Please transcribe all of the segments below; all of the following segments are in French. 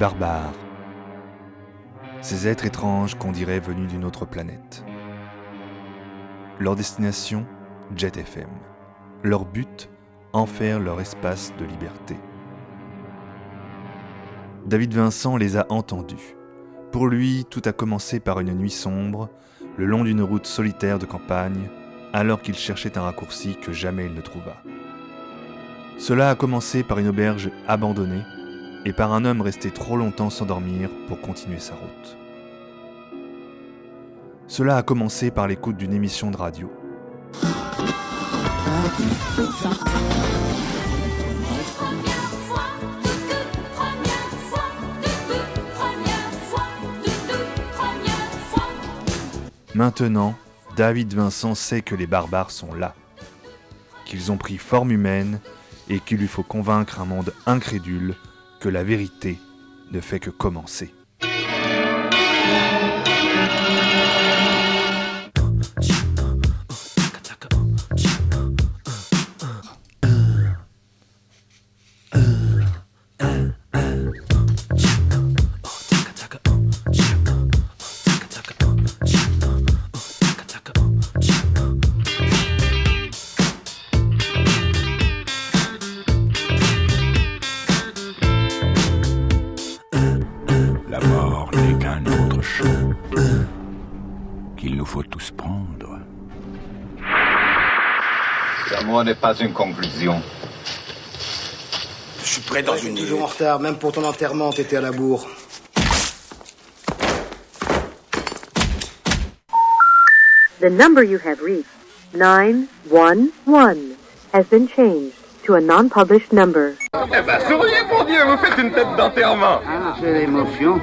Barbares. Ces êtres étranges qu'on dirait venus d'une autre planète. Leur destination, Jet FM. Leur but, en faire leur espace de liberté. David Vincent les a entendus. Pour lui, tout a commencé par une nuit sombre, le long d'une route solitaire de campagne, alors qu'il cherchait un raccourci que jamais il ne trouva. Cela a commencé par une auberge abandonnée et par un homme resté trop longtemps sans dormir pour continuer sa route. Cela a commencé par l'écoute d'une émission de radio. Maintenant, David Vincent sait que les barbares sont là, qu'ils ont pris forme humaine et qu'il lui faut convaincre un monde incrédule que la vérité ne fait que commencer. Qu'il nous faut tous prendre. L'amour n'est pas une conclusion. Je suis prêt dans une toujours en retard, même pour ton enterrement, t'étais à la bourre. The number you have reached, 911, has been changed to a non-published number. Eh ben, souriez, mon Dieu, vous faites une tête d'enterrement. Ah, c'est l'émotion.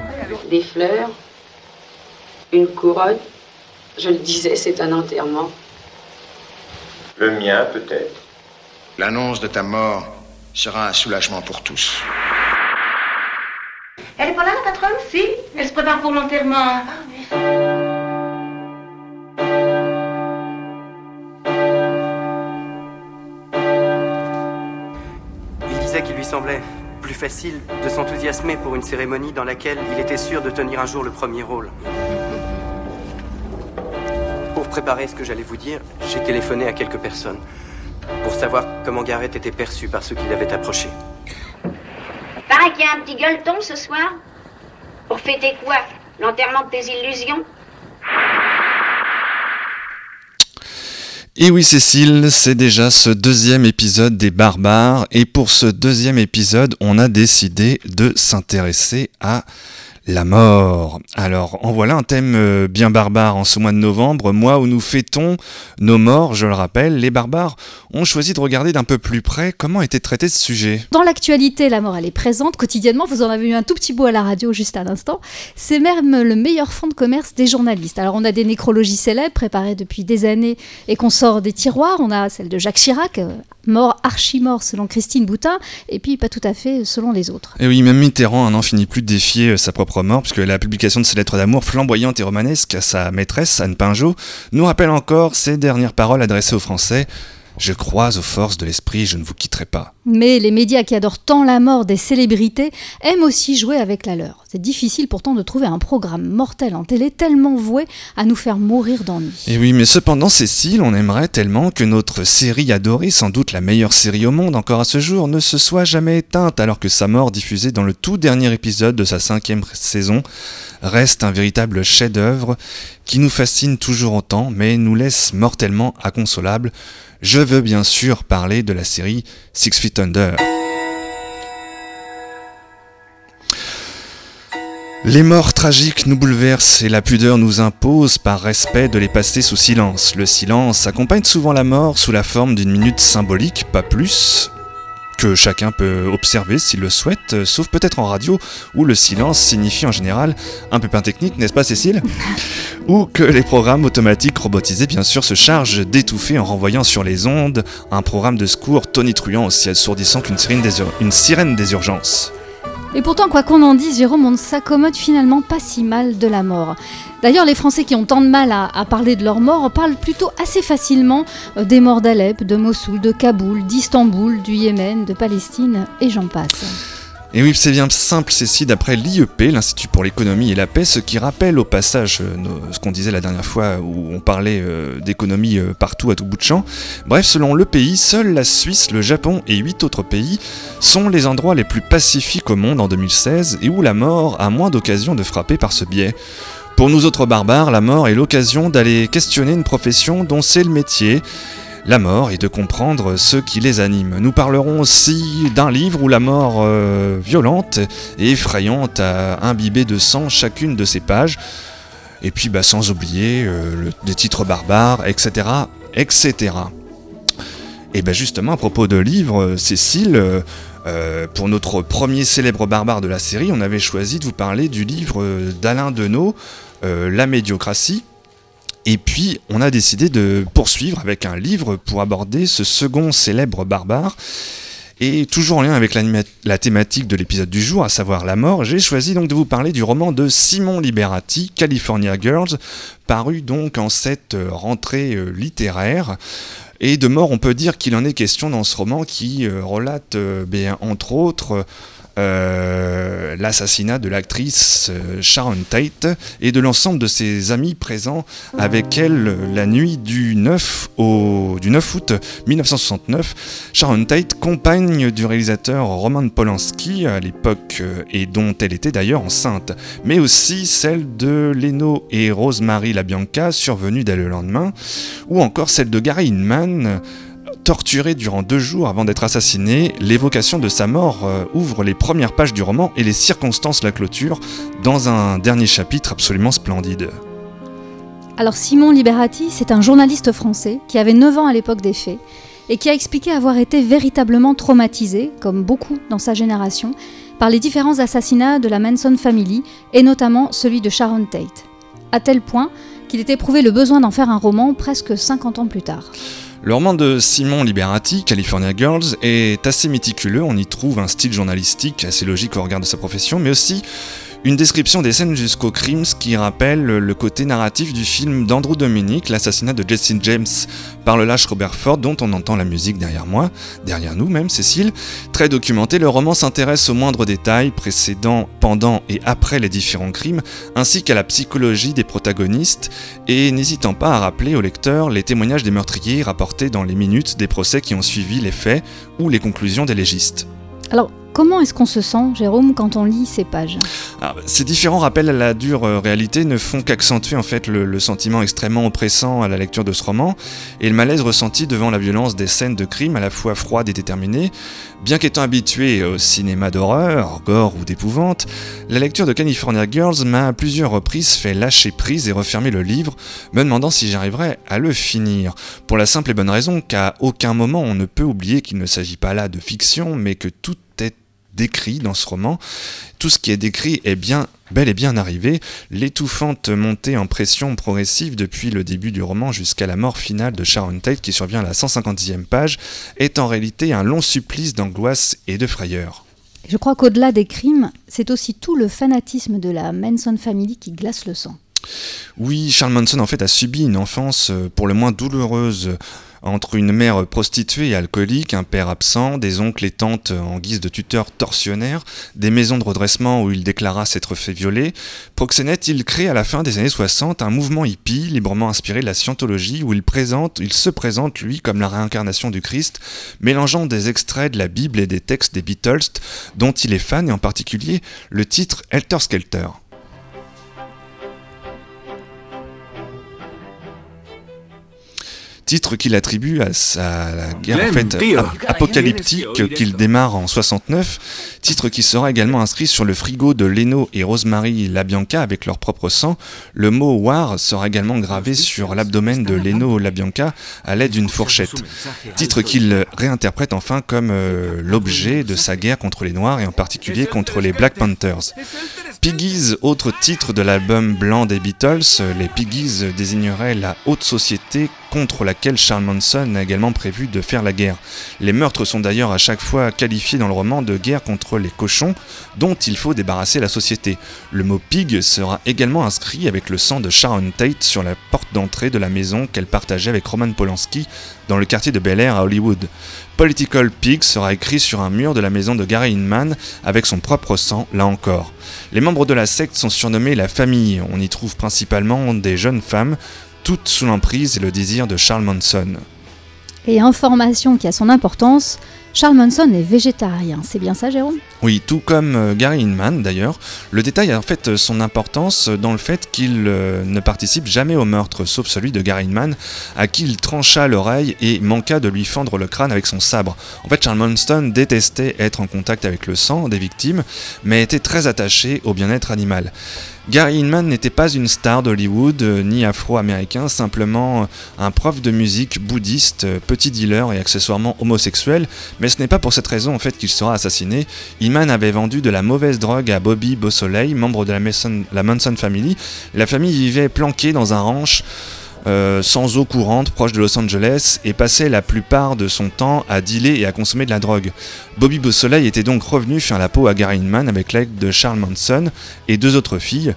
des fleurs, une couronne. Je le disais, c'est un enterrement. Le mien, peut-être. L'annonce de ta mort sera un soulagement pour tous. Elle est pas là, la patronne? Si. Elle se prépare pour l'enterrement. Il disait qu'il lui semblait plus facile de s'enthousiasmer pour une cérémonie dans laquelle il était sûr de tenir un jour le premier rôle. Pour préparer ce que j'allais vous dire, j'ai téléphoné à quelques personnes pour savoir comment Garrett était perçu par ceux qui l'avaient approché. Paraît qu'il y a un petit gueuleton ce soir. Pour fêter quoi? L'enterrement de tes illusions? Et oui Cécile, c'est déjà ce deuxième épisode des barbares et pour ce deuxième épisode on a décidé de s'intéresser à la mort. Alors en voilà un thème euh, bien barbare en ce mois de novembre, mois où nous fêtons nos morts, je le rappelle. Les barbares ont choisi de regarder d'un peu plus près comment était traité ce sujet. Dans l'actualité, la mort, elle est présente quotidiennement. Vous en avez eu un tout petit bout à la radio juste à l'instant. C'est même le meilleur fonds de commerce des journalistes. Alors, on a des nécrologies célèbres préparées depuis des années et qu'on sort des tiroirs. On a celle de Jacques Chirac, euh, mort, archi-mort selon Christine Boutin, et puis pas tout à fait selon les autres. Et oui, même Mitterrand n'en finit plus de défier euh, sa propre mort, puisque la publication de ses lettres d'amour flamboyantes et romanesques à sa maîtresse, Anne Pinjot, nous rappelle encore ses dernières paroles adressées aux Français. Je crois aux forces de l'esprit, je ne vous quitterai pas. Mais les médias qui adorent tant la mort des célébrités aiment aussi jouer avec la leur. C'est difficile pourtant de trouver un programme mortel en télé tellement voué à nous faire mourir d'ennui. Et oui, mais cependant, Cécile, on aimerait tellement que notre série adorée, sans doute la meilleure série au monde encore à ce jour, ne se soit jamais éteinte, alors que sa mort, diffusée dans le tout dernier épisode de sa cinquième saison, reste un véritable chef-d'œuvre qui nous fascine toujours autant, mais nous laisse mortellement inconsolables. Je veux bien sûr parler de la série Six Feet Under. Les morts tragiques nous bouleversent et la pudeur nous impose par respect de les passer sous silence. Le silence accompagne souvent la mort sous la forme d'une minute symbolique, pas plus, que chacun peut observer s'il le souhaite, euh, sauf peut-être en radio, où le silence signifie en général un pépin technique, n'est-ce pas Cécile? Ou que les programmes automatiques robotisés bien sûr se chargent d'étouffer en renvoyant sur les ondes un programme de secours tonitruant aussi assourdissant qu'une sirène des, ur- une sirène des urgences. Et pourtant, quoi qu'on en dise, Jérôme, on ne s'accommode finalement pas si mal de la mort. D'ailleurs, les Français qui ont tant de mal à, parler de leur mort parlent plutôt assez facilement euh, des morts d'Alep, de Mossoul, de Kaboul, d'Istanbul, du Yémen, de Palestine, et j'en passe. Et oui, c'est bien simple, c'est d'après l'IEP, l'Institut pour l'économie et la paix, ce qui rappelle au passage euh, ce qu'on disait la dernière fois où on parlait euh, d'économie partout à tout bout de champ. Bref, selon le pays, seule la Suisse, le Japon et huit autres pays sont les endroits les plus pacifiques au monde en 2016 et où la mort a moins d'occasions de frapper par ce biais. Pour nous autres barbares, la mort est l'occasion d'aller questionner une profession dont c'est le métier, la mort et de comprendre ce qui les anime. Nous parlerons aussi d'un livre où la mort euh, violente et effrayante a imbibé de sang chacune de ses pages. Et puis bah, sans oublier euh, des titres barbares, etc. etc. Et bien justement, à propos de livres, euh, Cécile, pour notre premier célèbre barbare de la série, on avait choisi de vous parler du livre d'Alain euh, La médiocratie. Et puis, on a décidé de poursuivre avec un livre pour aborder ce second célèbre barbare. Et toujours en lien avec la thématique de l'épisode du jour, à savoir la mort, j'ai choisi donc de vous parler du roman de Simon Liberati, California Girls, paru donc en cette euh, rentrée euh, littéraire. Et de mort, on peut dire qu'il en est question dans ce roman qui euh, relate, euh, bien, entre autres, euh, l'assassinat de l'actrice euh, Sharon Tate et de l'ensemble de ses amis présents avec elle la nuit du 9, au, du 9 août 1969. Sharon Tate, compagne du réalisateur Roman Polanski à l'époque euh, et dont elle était d'ailleurs enceinte, mais aussi celle de Leno et Rosemary LaBianca, survenue dès le lendemain, ou encore celle de Gary Inman, torturé durant deux jours avant d'être assassiné. L'évocation de sa mort euh, ouvre les premières pages du roman et les circonstances la clôturent dans un dernier chapitre absolument splendide. Alors Simon Liberati, c'est un journaliste français qui avait 9 ans à l'époque des faits et qui a expliqué avoir été véritablement traumatisé, comme beaucoup dans sa génération, par les différents assassinats de la Manson Family et notamment celui de Sharon Tate. À tel point qu'il ait éprouvé le besoin d'en faire un roman presque 50 ans plus tard. Le roman de Simon Liberati, California Girls, est assez méticuleux. On y trouve un style journalistique assez logique au regard de sa profession, mais aussi une description des scènes jusqu'au crime, ce qui rappelle le côté narratif du film d'Andrew Dominic, l'assassinat de Jesse James par le lâche Robert Ford, dont on entend la musique derrière moi, derrière nous même, Cécile. Très documenté, le roman s'intéresse aux moindres détails précédant, pendant et après les différents crimes, ainsi qu'à la psychologie des protagonistes, et n'hésitant pas à rappeler au lecteur les témoignages des meurtriers rapportés dans les minutes des procès qui ont suivi les faits ou les conclusions des légistes. Comment est-ce qu'on se sent, Jérôme, quand on lit ces pages? Alors, ces différents rappels à la dure euh, réalité ne font qu'accentuer en fait le, sentiment extrêmement oppressant à la lecture de ce roman et le malaise ressenti devant la violence des scènes de crime à la fois froides et déterminées. Bien qu'étant habitué au cinéma d'horreur, gore ou d'épouvante, la lecture de California Girls m'a à plusieurs reprises fait lâcher prise et refermer le livre, me demandant si j'arriverais à le finir. Pour la simple et bonne raison qu'à aucun moment on ne peut oublier qu'il ne s'agit pas là de fiction, mais que tout est décrit dans ce roman. Tout ce qui est décrit est bien bel et bien arrivé. L'étouffante montée en pression progressive depuis le début du roman jusqu'à la mort finale de Sharon Tate qui survient à la 150e page est en réalité un long supplice d'angoisse et de frayeur. Je crois qu'au-delà des crimes, c'est aussi tout le fanatisme de la Manson Family qui glace le sang. Oui, Charles Manson en fait a subi une enfance euh, pour le moins douloureuse entre une mère prostituée et alcoolique, un père absent, des oncles et tantes en guise de tuteurs tortionnaires, des maisons de redressement où il déclara s'être fait violer. Proxénète, il crée à la fin des années 60 un mouvement hippie librement inspiré de la scientologie où il, se présente lui comme la réincarnation du Christ, mélangeant des extraits de la Bible et des textes des Beatles dont il est fan et en particulier le titre Helter Skelter. Titre qu'il attribue à, sa, la guerre en fait, ap apocalyptique qu'il démarre en 69, titre qui sera également inscrit sur le frigo de Leno et Rosemary LaBianca avec leur propre sang. Le mot War sera également gravé sur l'abdomen de Leno LaBianca à l'aide d'une fourchette, titre qu'il réinterprète enfin comme euh, l'objet de sa guerre contre les Noirs et en particulier contre les Black Panthers. Piggies, autre titre de l'album blanc des Beatles, les Piggies désigneraient la haute société contre laquelle Charles Manson a également prévu de faire la guerre. Les meurtres sont d'ailleurs à chaque fois qualifiés dans le roman de guerre contre les cochons dont il faut débarrasser la société. Le mot pig sera également inscrit avec le sang de Sharon Tate sur la porte d'entrée de la maison qu'elle partageait avec Roman Polanski dans le quartier de Bel Air à Hollywood. Political Pig sera écrit sur un mur de la maison de Gary Inman avec son propre sang, là encore. Les membres de la secte sont surnommés la famille. On y trouve principalement des jeunes femmes, toutes sous l'emprise et le désir de Charles Manson. Et information qui a son importance, Charles Manson est végétarien, c'est bien ça Jérôme? Oui, tout comme euh, Gary Inman d'ailleurs. Le détail a en fait son importance dans le fait qu'il euh, ne participe jamais au meurtre, sauf celui de Gary Inman, à qui il trancha l'oreille et manqua de lui fendre le crâne avec son sabre. En fait, Charles Manson détestait être en contact avec le sang des victimes, mais était très attaché au bien-être animal. Gary Inman n'était pas une star d'Hollywood euh, ni afro-américain, simplement un prof de musique bouddhiste, petit dealer et accessoirement homosexuel, mais ce n'est pas pour cette raison en fait qu'il sera assassiné. Inman avait vendu de la mauvaise drogue à Bobby Beausoleil, membre de la, Mason, la Manson Family. La famille vivait planquée dans un ranch euh, sans eau courante proche de Los Angeles et passait la plupart de son temps à dealer et à consommer de la drogue. Bobby Beausoleil était donc revenu faire la peau à Gary Inman avec l'aide de Charles Manson et deux autres filles.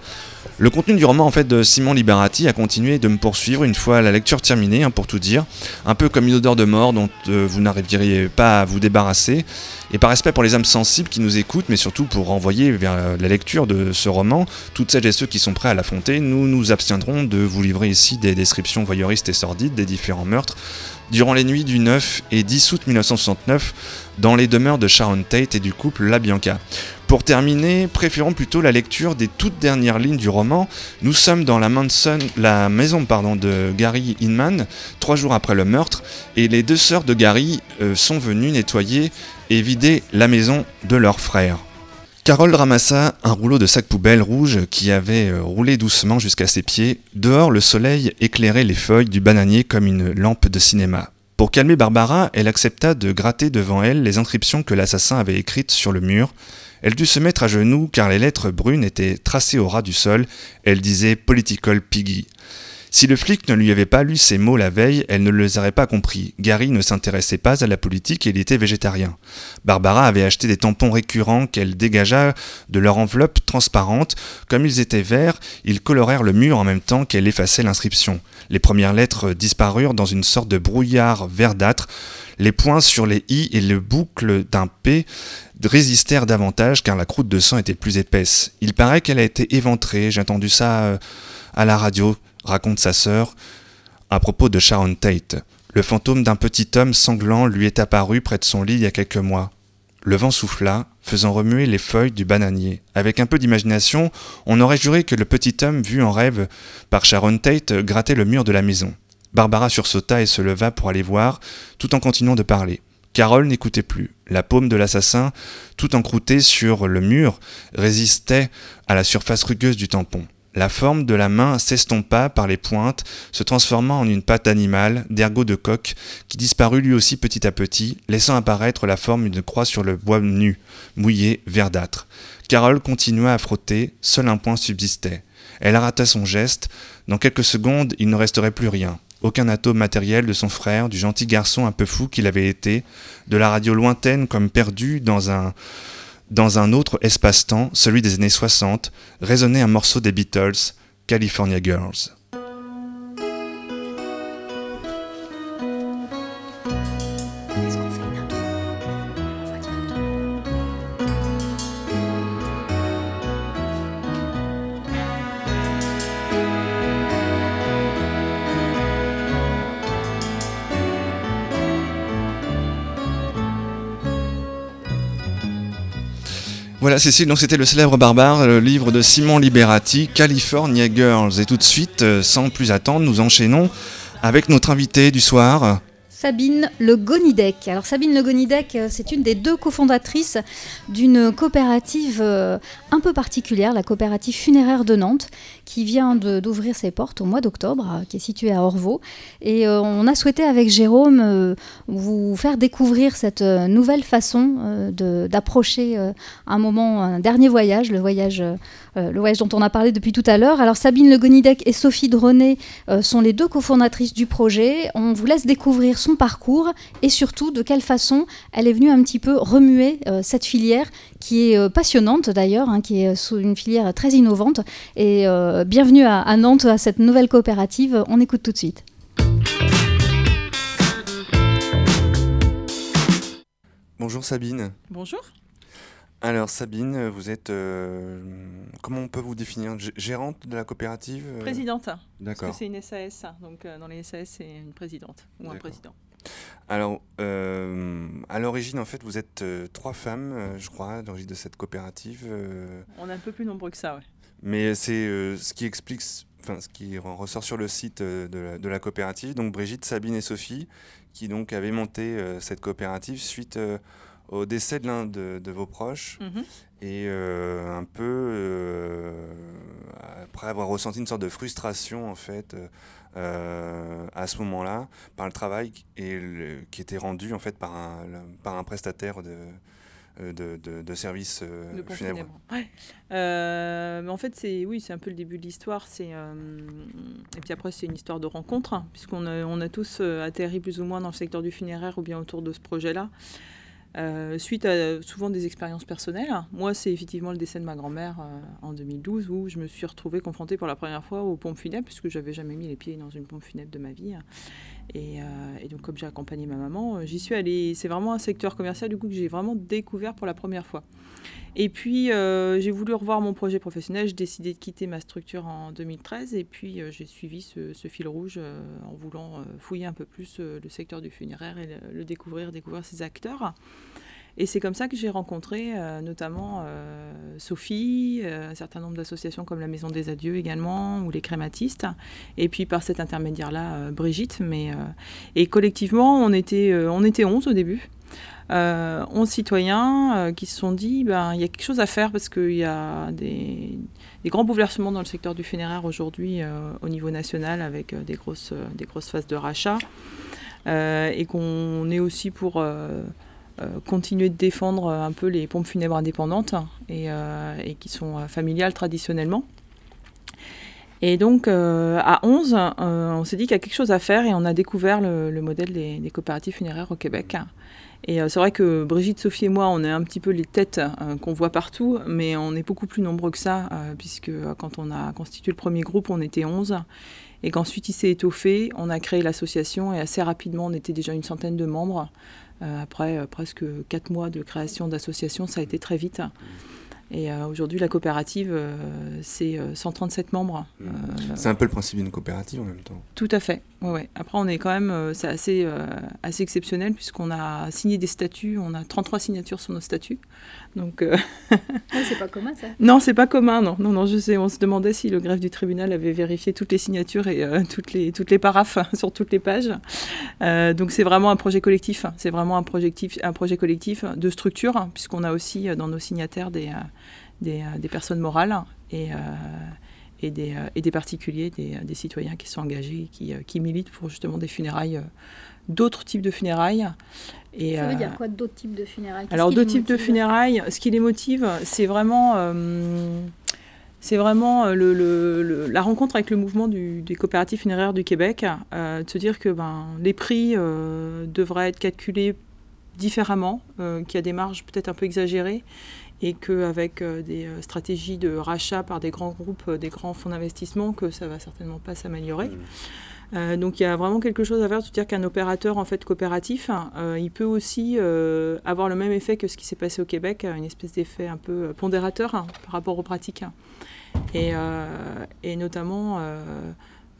Le contenu du roman en fait de Simon Liberati a continué de me poursuivre une fois la lecture terminée, hein, pour tout dire, un peu comme une odeur de mort dont euh, vous n'arriveriez pas à vous débarrasser. Et par respect pour les âmes sensibles qui nous écoutent, mais surtout pour renvoyer vers la lecture de ce roman toutes celles et ceux qui sont prêts à l'affronter, nous nous abstiendrons de vous livrer ici des descriptions voyeuristes et sordides des différents meurtres durant les nuits du 9 et 10 août 1969 dans les demeures de Sharon Tate et du couple La Bianca. Pour terminer, préférons plutôt la lecture des toutes dernières lignes du roman. Nous sommes dans la, Manson, la maison pardon, de Gary Inman, trois jours après le meurtre, et les deux sœurs de Gary euh, sont venues nettoyer et vider la maison de leur frère. Carole ramassa un rouleau de sac poubelle rouge qui avait euh, roulé doucement jusqu'à ses pieds. Dehors, le soleil éclairait les feuilles du bananier comme une lampe de cinéma. Pour calmer Barbara, elle accepta de gratter devant elle les inscriptions que l'assassin avait écrites sur le mur. Elle dut se mettre à genoux car les lettres brunes étaient tracées au ras du sol. Elle disait Political Piggy. Si le flic ne lui avait pas lu ces mots la veille, elle ne les aurait pas compris. Gary ne s'intéressait pas à la politique et il était végétarien. Barbara avait acheté des tampons récurrents qu'elle dégagea de leur enveloppe transparente. Comme ils étaient verts, ils colorèrent le mur en même temps qu'elle effaçait l'inscription. Les premières lettres disparurent dans une sorte de brouillard verdâtre. Les points sur les i et le boucle d'un p résistèrent davantage car la croûte de sang était plus épaisse. Il paraît qu'elle a été éventrée, j'ai entendu ça euh, à la radio, raconte sa sœur, à propos de Sharon Tate. Le fantôme d'un petit homme sanglant lui est apparu près de son lit il y a quelques mois. Le vent souffla, faisant remuer les feuilles du bananier. Avec un peu d'imagination, on aurait juré que le petit homme vu en rêve par Sharon Tate grattait le mur de la maison. Barbara sursauta et se leva pour aller voir, tout en continuant de parler. Carole n'écoutait plus. La paume de l'assassin, tout encroûtée sur le mur, résistait à la surface rugueuse du tampon. La forme de la main s'estompa par les pointes, se transformant en une patte animale, d'ergot de coq, qui disparut lui aussi petit à petit, laissant apparaître la forme d'une croix sur le bois nu, mouillé, verdâtre. Carole continua à frotter, seul un point subsistait. Elle arrêta son geste. Dans quelques secondes, il ne resterait plus rien. Aucun atome matériel de son frère, du gentil garçon un peu fou qu'il avait été, de la radio lointaine comme perdue dans un dans un autre espace-temps, celui des années 60, résonnait un morceau des Beatles, California Girls. Voilà Cécile, donc c'était le célèbre barbare, le livre de Simon Liberati, California Girls. Et tout de suite, euh, sans plus attendre, nous enchaînons avec notre invité du soir. Sabine Le Gonidec. Alors Sabine Le Gonidec, euh, c'est une des deux cofondatrices d'une coopérative euh, un peu particulière, la coopérative funéraire de Nantes, qui vient d'ouvrir ses portes au mois d'octobre, euh, qui est située à Orvaux. Et on a souhaité avec Jérôme vous faire découvrir cette nouvelle façon d'approcher un moment, un dernier voyage, le voyage le voyage dont on a parlé depuis tout à l'heure. Alors Sabine Le Gonidec et Sophie Dronet sont les deux cofondatrices du projet. On vous laisse découvrir son parcours et surtout de quelle façon elle est venue un petit peu remuer euh, cette filière qui est euh, passionnante d'ailleurs, hein, qui est sous une filière très innovante. Et euh, bienvenue à, à Nantes, à cette nouvelle coopérative. On écoute tout de suite. Bonjour Sabine. Bonjour. Alors Sabine, vous êtes, euh, comment on peut vous définir? Gérante de la coopérative euh? Présidente. D'accord. Parce que c'est une SAS, donc euh, dans les SAS c'est une présidente ou un président. Alors, à l'origine, en fait, vous êtes trois femmes, je crois, à l'origine de cette coopérative. On est un peu plus nombreux que ça, oui. Mais c'est ce qui explique, enfin, ce qui ressort sur le site de la, de, la, coopérative. Donc, Brigitte, Sabine et Sophie, qui donc avaient monté cette coopérative suite au décès de l'un de, vos proches mhm. et euh, un peu euh, après avoir ressenti une sorte de frustration en fait euh, à ce moment-là par le travail et qui était rendu en fait par un, par un prestataire de de, de, services funèbres. mais en fait, c'est oui, c'est un peu le début de l'histoire. C'est et puis après, c'est une histoire de rencontre, hein, puisqu'on a, on a tous atterri plus ou moins dans le secteur du funéraire ou bien autour de ce projet-là. Euh, suite à souvent des expériences personnelles. Moi, c'est effectivement le décès de ma grand-mère euh, en 2012 où je me suis retrouvée confrontée pour la première fois aux pompes funèbres puisque j'avais jamais mis les pieds dans une pompe funèbre de ma vie. Et, euh, et donc, comme j'ai accompagné ma maman, j'y suis allée. C'est vraiment un secteur commercial du coup que j'ai vraiment découvert pour la première fois. Et puis, euh, j'ai voulu revoir mon projet professionnel. J'ai décidé de quitter ma structure en 2013. Et puis, euh, j'ai suivi ce, fil rouge euh, en voulant fouiller un peu plus le secteur du funéraire et le, découvrir, découvrir ses acteurs. Et c'est comme ça que j'ai rencontré notamment Sophie, un certain nombre d'associations comme la Maison des Adieux également, ou les crématistes. Et puis par cet intermédiaire-là, Brigitte. Mais, et collectivement, on était, on était 11 au début euh, 11 citoyens euh, qui se sont dit ben, il y a quelque chose à faire parce qu'il y a des, grands bouleversements dans le secteur du funéraire aujourd'hui euh, au niveau national avec euh, des, grosses, phases de rachat et qu'on est aussi pour continuer de défendre un peu les pompes funèbres indépendantes et, qui sont familiales traditionnellement. Et donc, à 11, on s'est dit qu'il y a quelque chose à faire et on a découvert le, modèle des, coopératives funéraires au Québec. Et euh, c'est vrai que Brigitte, Sophie et moi, on est un petit peu les têtes euh, qu'on voit partout, mais on est beaucoup plus nombreux que ça, euh, puisque quand on a constitué le premier groupe, on était 11. Et qu'ensuite il s'est étoffé, on a créé l'association et assez rapidement on était déjà une centaine de membres. après presque 4 mois de création d'association, ça a été très vite. Et euh, aujourd'hui, la coopérative, c'est 137 euh, membres. Mmh. c'est un peu le principe d'une coopérative en même temps. Tout à fait. Ouais, ouais. Après, on est quand même, c'est assez, assez exceptionnel puisqu'on a signé des statuts, on a 33 signatures sur nos statuts. Donc, c'est pas commun ça Non, c'est pas commun, non. non. Non, je sais, on se demandait si le greffe du tribunal avait vérifié toutes les signatures et toutes, les, toutes les paraphes sur toutes les pages. donc, c'est vraiment un projet collectif. C'est vraiment un, projectif, un projet collectif de structure, puisqu'on a aussi dans nos signataires des euh, des, personnes morales et, euh, et, des, euh, et des particuliers, des, des, citoyens qui sont engagés, qui, qui militent pour justement des funérailles, d'autres types de funérailles. Et, Ça veut dire quoi d'autres types de funérailles? Alors d'autres types de funérailles, ce qui les motive, c'est vraiment c'est vraiment le, le, la rencontre avec le mouvement du, des coopératives funéraires du Québec, de se dire que ben, les prix devraient être calculés différemment, qu'il y a des marges peut-être un peu exagérées, et qu'avec euh, des euh, stratégies de rachat par des grands groupes, euh, des grands fonds d'investissement, que ça va certainement pas s'améliorer. Mmh. donc il y a vraiment quelque chose à faire, c'est-à-dire qu'un opérateur en fait coopératif, il peut aussi avoir le même effet que ce qui s'est passé au Québec, une espèce d'effet un peu pondérateur hein, par rapport aux pratiques. Et, et notamment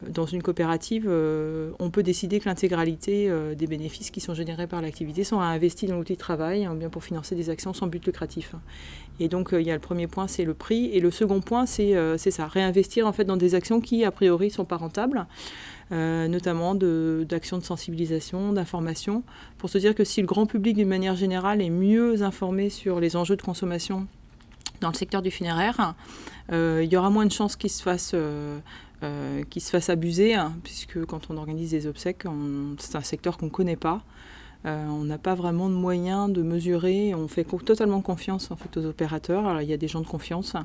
dans une coopérative, euh, on peut décider que l'intégralité euh, des bénéfices qui sont générés par l'activité sont investis dans l'outil de travail, hein, bien pour financer des actions sans but lucratif. Et donc, euh, il y a le premier point, c'est le prix. Et le second point, c'est ça, réinvestir en fait dans des actions qui, a priori, sont pas rentables. notamment d'actions de, sensibilisation, d'information, pour se dire que si le grand public d'une manière générale est mieux informé sur les enjeux de consommation dans le secteur du funéraire, il y aura moins de chances qu'il se fasse... qu'il se fasse abuser, hein, puisque quand on organise des obsèques, c'est un secteur qu'on ne connaît pas. Euh, on n'a pas vraiment de moyens de mesurer. On fait totalement confiance en fait aux opérateurs. Alors il y a des gens de confiance,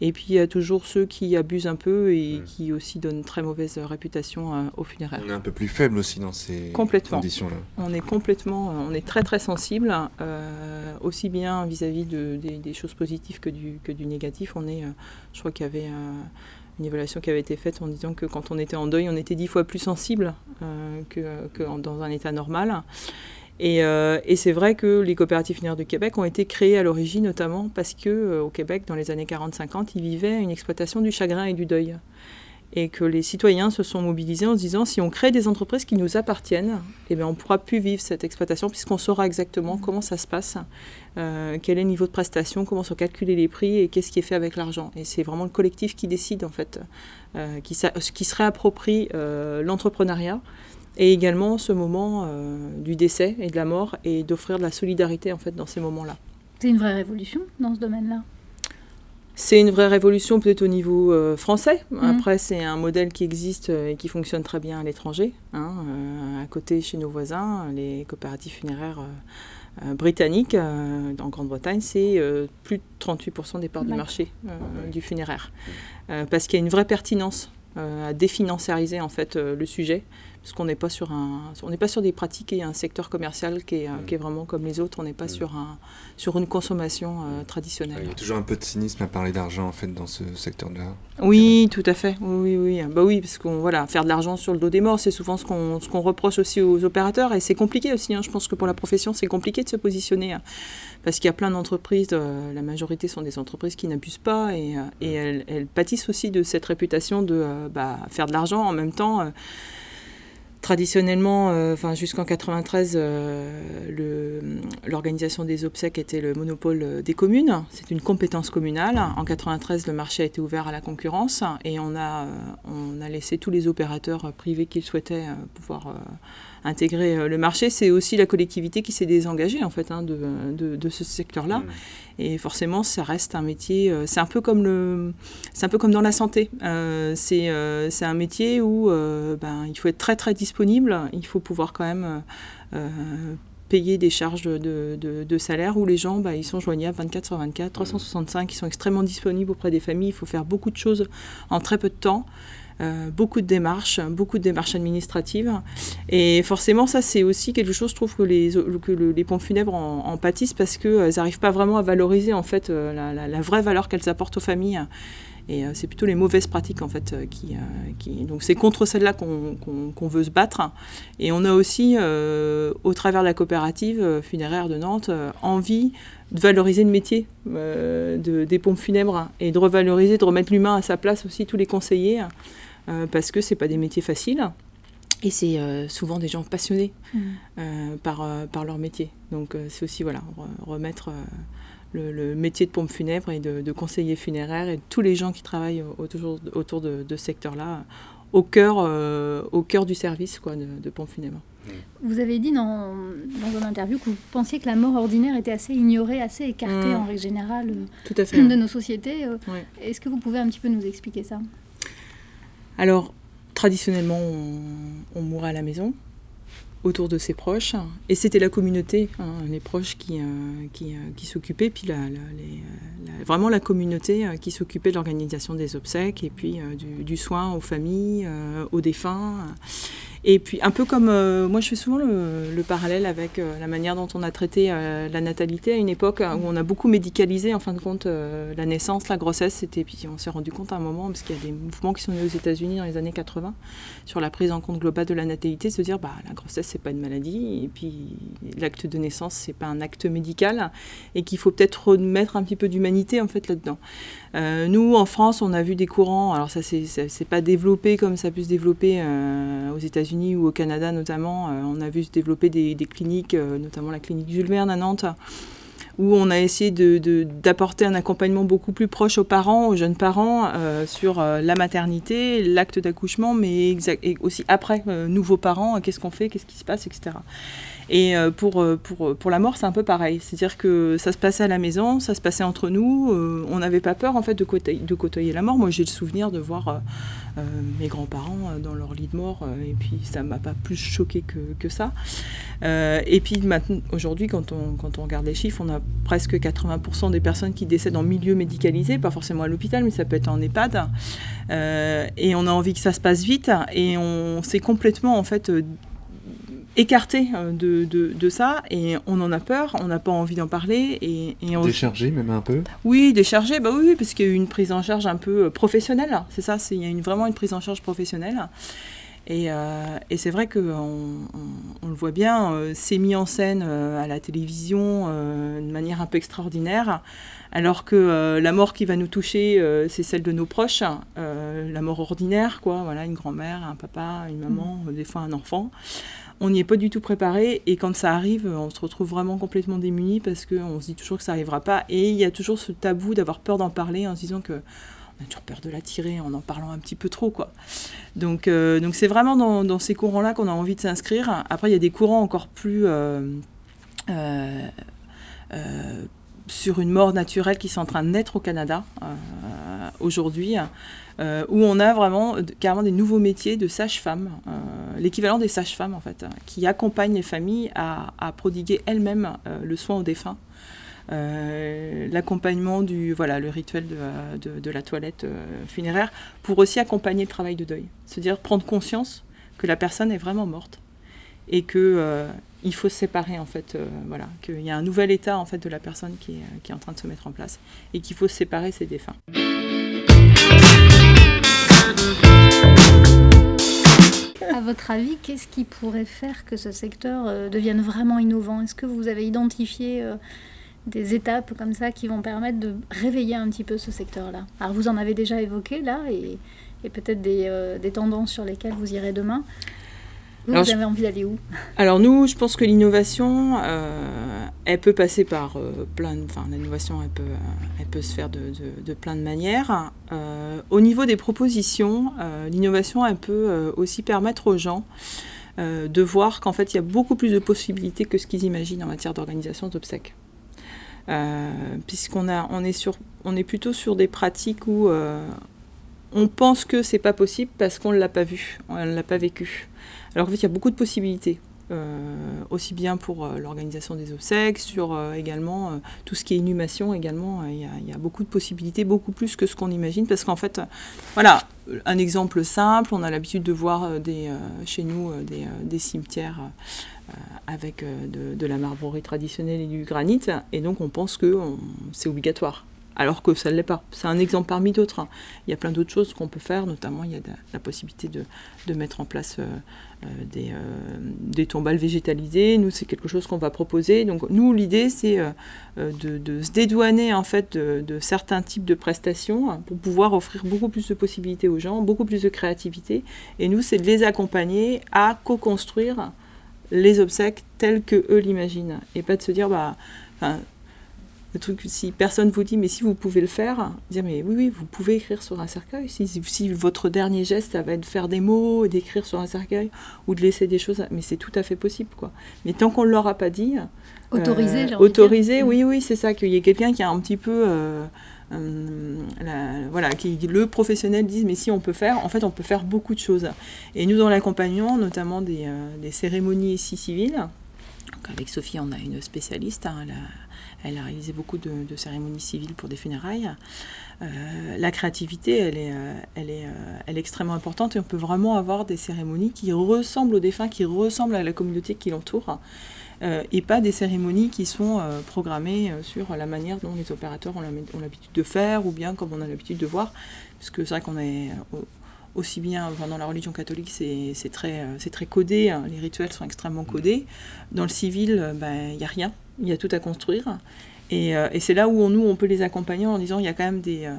et puis il y a toujours ceux qui abusent un peu et qui aussi donnent très mauvaise réputation euh, aux funéraires. On est un peu plus faible aussi dans ces conditions-là. On est complètement, euh, on est très très sensible, aussi bien vis-à-vis de, des, choses positives que du, que du négatif. On est, je crois qu'il y avait une évaluation qui avait été faite en disant que quand on était en deuil, on était dix fois plus sensible que, que, dans un état normal. Euh, et, c'est vrai que les coopératives funéraires du Québec ont été créées à l'origine notamment parce que euh, au Québec, dans les années 40-50, ils vivaient une exploitation du chagrin et du deuil. Et que les citoyens se sont mobilisés en se disant si on crée des entreprises qui nous appartiennent, eh bien on ne pourra plus vivre cette exploitation puisqu'on saura exactement comment ça se passe, euh, quel est le niveau de prestation, comment sont calculés les prix et qu'est-ce qui est fait avec l'argent. Et c'est vraiment le collectif qui décide en fait, qui, qui, se réapproprie l'entrepreneuriat et également ce moment euh, du décès et de la mort et d'offrir de la solidarité en fait dans ces moments-là. C'est une vraie révolution dans ce domaine-là? C'est une vraie révolution peut-être au niveau euh, français. Mhm. Après, c'est un modèle qui existe euh, et qui fonctionne très bien à l'étranger. Hein. à côté, chez nos voisins, les coopératives funéraires britanniques, en Grande-Bretagne, c'est plus de 38% des parts du marché du funéraire. parce qu'il y a une vraie pertinence à définanciariser en fait le sujet parce qu'on n'est pas sur un, on n'est pas sur des pratiques et un secteur commercial qui est, mm. qui est vraiment comme les autres. On n'est pas mm. sur un, sur une consommation euh, traditionnelle. Il y a toujours un peu de cynisme à parler d'argent en fait dans ce secteur-là. Oui, tout à fait. Oui, oui, bah oui, parce qu'on voilà, faire de l'argent sur le dos des morts, c'est souvent ce qu'on, ce qu'on reproche aussi aux opérateurs et c'est compliqué aussi. Hein. Je pense que pour la profession, c'est compliqué de se positionner hein. parce qu'il y a plein d'entreprises. Euh, la majorité sont des entreprises qui n'abusent pas et, euh, et elles, elles, pâtissent aussi de cette réputation de bah, faire de l'argent en même temps traditionnellement, euh, jusqu'en 93, euh, l'organisation des obsèques était le monopole euh, des communes. C'est une compétence communale. En 93, le marché a été ouvert à la concurrence et on a, on a laissé tous les opérateurs privés qu'ils souhaitaient pouvoir intégrer euh, le marché, c'est aussi la collectivité qui s'est désengagée en fait hein, de, de, ce secteur-là. Mmh. Et forcément, ça reste un métier. Euh, c'est un peu comme le, c'est un peu comme dans la santé. Euh, c'est, c'est un métier où ben, il faut être très très disponible. Il faut pouvoir quand même payer des charges de, de, salaire où les gens bah, ils sont joignables 24 sur 24, 365, ils sont extrêmement disponibles auprès des familles. Il faut faire beaucoup de choses en très peu de temps. Euh, beaucoup de démarches, beaucoup de démarches administratives. Et forcément, ça, c'est aussi quelque chose, je trouve, que les, pompes funèbres en, pâtissent parce qu'elles euh, n'arrivent pas vraiment à valoriser, en fait, euh, la, vraie valeur qu'elles apportent aux familles. Et c'est plutôt les mauvaises pratiques, en fait, qui... Donc c'est contre celles-là qu'on veut se battre. Et on a aussi, au travers de la coopérative funéraire de Nantes, envie de valoriser le métier de, des pompes funèbres et de revaloriser, de remettre l'humain à sa place aussi, tous les conseillers. Euh, parce que ce pas des métiers faciles. Et c'est euh, souvent des gens passionnés mmh. euh, par, par leur métier. Donc c'est aussi voilà, remettre le, métier de pompe funèbre et de, conseiller funéraire et tous les gens qui travaillent autour, autour de, ce secteur-là au cœur, au cœur du service quoi, de, pompe funèbre. Mmh. Vous avez dit dans, dans une interview que vous pensiez que la mort ordinaire était assez ignorée, assez écartée mmh. en règle générale Tout à fait, de nos sociétés. Est-ce que vous pouvez un petit peu nous expliquer ça? Alors, traditionnellement, on, mourait à la maison, autour de ses proches. Et c'était la communauté, hein, les proches qui, euh, euh, qui, s'occupaient, puis la, vraiment la communauté euh, qui s'occupait de l'organisation des obsèques et puis du, du, soin aux familles, aux défunts. Et puis, un peu comme euh, moi, je fais souvent le, parallèle avec euh, la manière dont on a traité euh, la natalité à une époque où on a beaucoup médicalisé, en fin de compte, la naissance, la grossesse. C'était, puis on s'est rendu compte à un moment, parce qu'il y a des mouvements qui sont nés aux États-Unis dans les années 80, sur la prise en compte globale de la natalité, se dire, bah, la grossesse, c'est pas une maladie, et puis l'acte de naissance, c'est pas un acte médical, et qu'il faut peut-être remettre un petit peu d'humanité, en fait, là-dedans. Euh, nous, en France, on a vu des courants, alors ça, c'est pas développé comme ça a pu se développer euh, aux États-Unis ou au Canada notamment. Euh, on a vu se développer des, cliniques, notamment la clinique Jules Verne à Nantes, où on a essayé d'apporter de, un accompagnement beaucoup plus proche aux parents, aux jeunes parents, sur la maternité, l'acte d'accouchement, mais aussi après, nouveaux parents, qu'est-ce qu'on fait, qu'est-ce qui se passe, etc. Et euh, pour, euh, pour, pour la mort, c'est un peu pareil. C'est-à-dire que ça se passait à la maison, ça se passait entre nous. Euh, on n'avait pas peur en fait de côtoyer, de côtoyer la mort. Moi, j'ai le souvenir de voir mes grands-parents dans leur lit de mort, et puis ça m'a pas plus choqué que, que ça. et puis aujourd'hui, quand on, quand on regarde les chiffres, on a presque 80% des personnes qui décèdent en milieu médicalisé, pas forcément à l'hôpital, mais ça peut être en EHPAD. et on a envie que ça se passe vite, et on s'est complètement en fait écarté euh, de, de, ça et on en a peur, on n'a pas envie d'en parler. Et, et on... Déchargé même un peu Oui, déchargé, bah oui, parce qu'il y a eu une prise en charge un peu euh, professionnelle, c'est ça, il y a une, vraiment une prise en charge professionnelle. Et, euh, et c'est vrai qu'on on, le voit bien, c'est mis en scène à la télévision de manière un peu extraordinaire, alors que la mort qui va nous toucher, c'est celle de nos proches, la mort ordinaire, quoi, voilà, une grand-mère, un papa, une maman, mmh. des fois un enfant on n'y est pas du tout préparé et quand ça arrive, on se retrouve vraiment complètement démuni parce qu'on se dit toujours que ça n'arrivera pas et il y a toujours ce tabou d'avoir peur d'en parler en se disant que on a toujours peur de la tirer en en parlant un petit peu trop quoi. Donc euh, donc c'est vraiment dans, ces courants-là qu'on a envie de s'inscrire. Après il y a des courants encore plus euh, euh, sur une mort naturelle qui sont en train de naître au Canada aujourd'hui. Euh, où on a vraiment carrément des nouveaux métiers de sage-femme, euh, l'équivalent des sages-femmes en fait, qui accompagnent les familles à, prodiguer elles-mêmes euh, le soin aux défunts. l'accompagnement du voilà le rituel de, de, la toilette funéraire pour aussi accompagner le travail de deuil se dire prendre conscience que la personne est vraiment morte et que il faut se séparer en fait voilà. Qu'il y a un nouvel état en fait de la personne qui est, qui est en train de se mettre en place et qu'il faut séparer ses défunts à votre avis, qu'est-ce qui pourrait faire que ce secteur euh, devienne vraiment innovant? Est-ce que vous avez identifié euh, des étapes comme ça qui vont permettre de réveiller un petit peu ce secteur-là? Alors vous en avez déjà évoqué là, et, peut-être des, euh, des, tendances sur lesquelles vous irez demain. Vous, avez envie d'aller où? Alors nous, je pense que l'innovation, euh, elle peut passer par euh, plein de... Enfin, l'innovation, elle peut, elle peut se faire de, de, plein de manières. Euh, au niveau des propositions, l'innovation, elle peut aussi permettre aux gens de voir qu'en fait, il y a beaucoup plus de possibilités que ce qu'ils imaginent en matière d'organisation d'obsèques. Puisqu'on a, on est, sur, on est plutôt sur des pratiques où on pense que c'est pas possible parce qu'on ne l'a pas vu, on ne l'a pas vécu. Alors en fait, il y a beaucoup de possibilités. Euh, aussi bien pour euh, l'organisation des obsèques, sur euh, également tout ce qui est inhumation également, il y, a beaucoup de possibilités, beaucoup plus que ce qu'on imagine, parce qu'en fait, voilà, un exemple simple, on a l'habitude de voir chez nous des, cimetières avec de, la marbrerie traditionnelle et du granit, et donc on pense que c'est obligatoire alors que ça ne l'est pas. C'est un exemple parmi d'autres. Hein. Il y a plein d'autres choses qu'on peut faire, notamment il y a la possibilité de, mettre en place des, euh, des, tombales végétalisées. Nous, c'est quelque chose qu'on va proposer. Donc nous, l'idée, c'est de, se dédouaner en fait de, certains types de prestations hein, pour pouvoir offrir beaucoup plus de possibilités aux gens, beaucoup plus de créativité. Et nous, c'est de les accompagner à co-construire les obsèques tels que eux l'imaginent. Et pas de se dire, bah, le truc, si personne vous dit, mais si vous pouvez le faire, dire, mais oui, oui, vous pouvez écrire sur un cercueil. Si, si votre dernier geste, ça va être de faire des mots, d'écrire sur un cercueil, ou de laisser des choses, mais c'est tout à fait possible, quoi. Mais tant qu'on ne l'aura pas dit. Autorisé, euh, Autorisé, oui, oui, c'est ça, qu'il y ait quelqu'un qui a un petit peu. Euh, euh, voilà, qui le professionnel dise mais si on peut faire, en fait on peut faire beaucoup de choses. Et nous dans l'accompagnement, notamment des, des cérémonies ici civiles, donc avec Sophie on a une spécialiste, hein, elle a réalisé beaucoup de, cérémonies civiles pour des funérailles. Euh, la créativité, elle est, euh, elle, est, euh, elle est extrêmement importante et on peut vraiment avoir des cérémonies qui ressemblent aux défunts, qui ressemblent à la communauté qui l'entoure. et pas des cérémonies qui sont programmées sur la manière dont les opérateurs ont l'habitude de faire ou bien comme on a l'habitude de voir. Parce que c'est vrai qu'on est aussi bien dans la religion catholique, c'est très, très codé, hein. les rituels sont extrêmement codés. Dans le civil, ben, il n'y a rien il y a tout à construire. Et, euh, et c'est là où nous, on peut les accompagner en disant il y a quand même des, euh,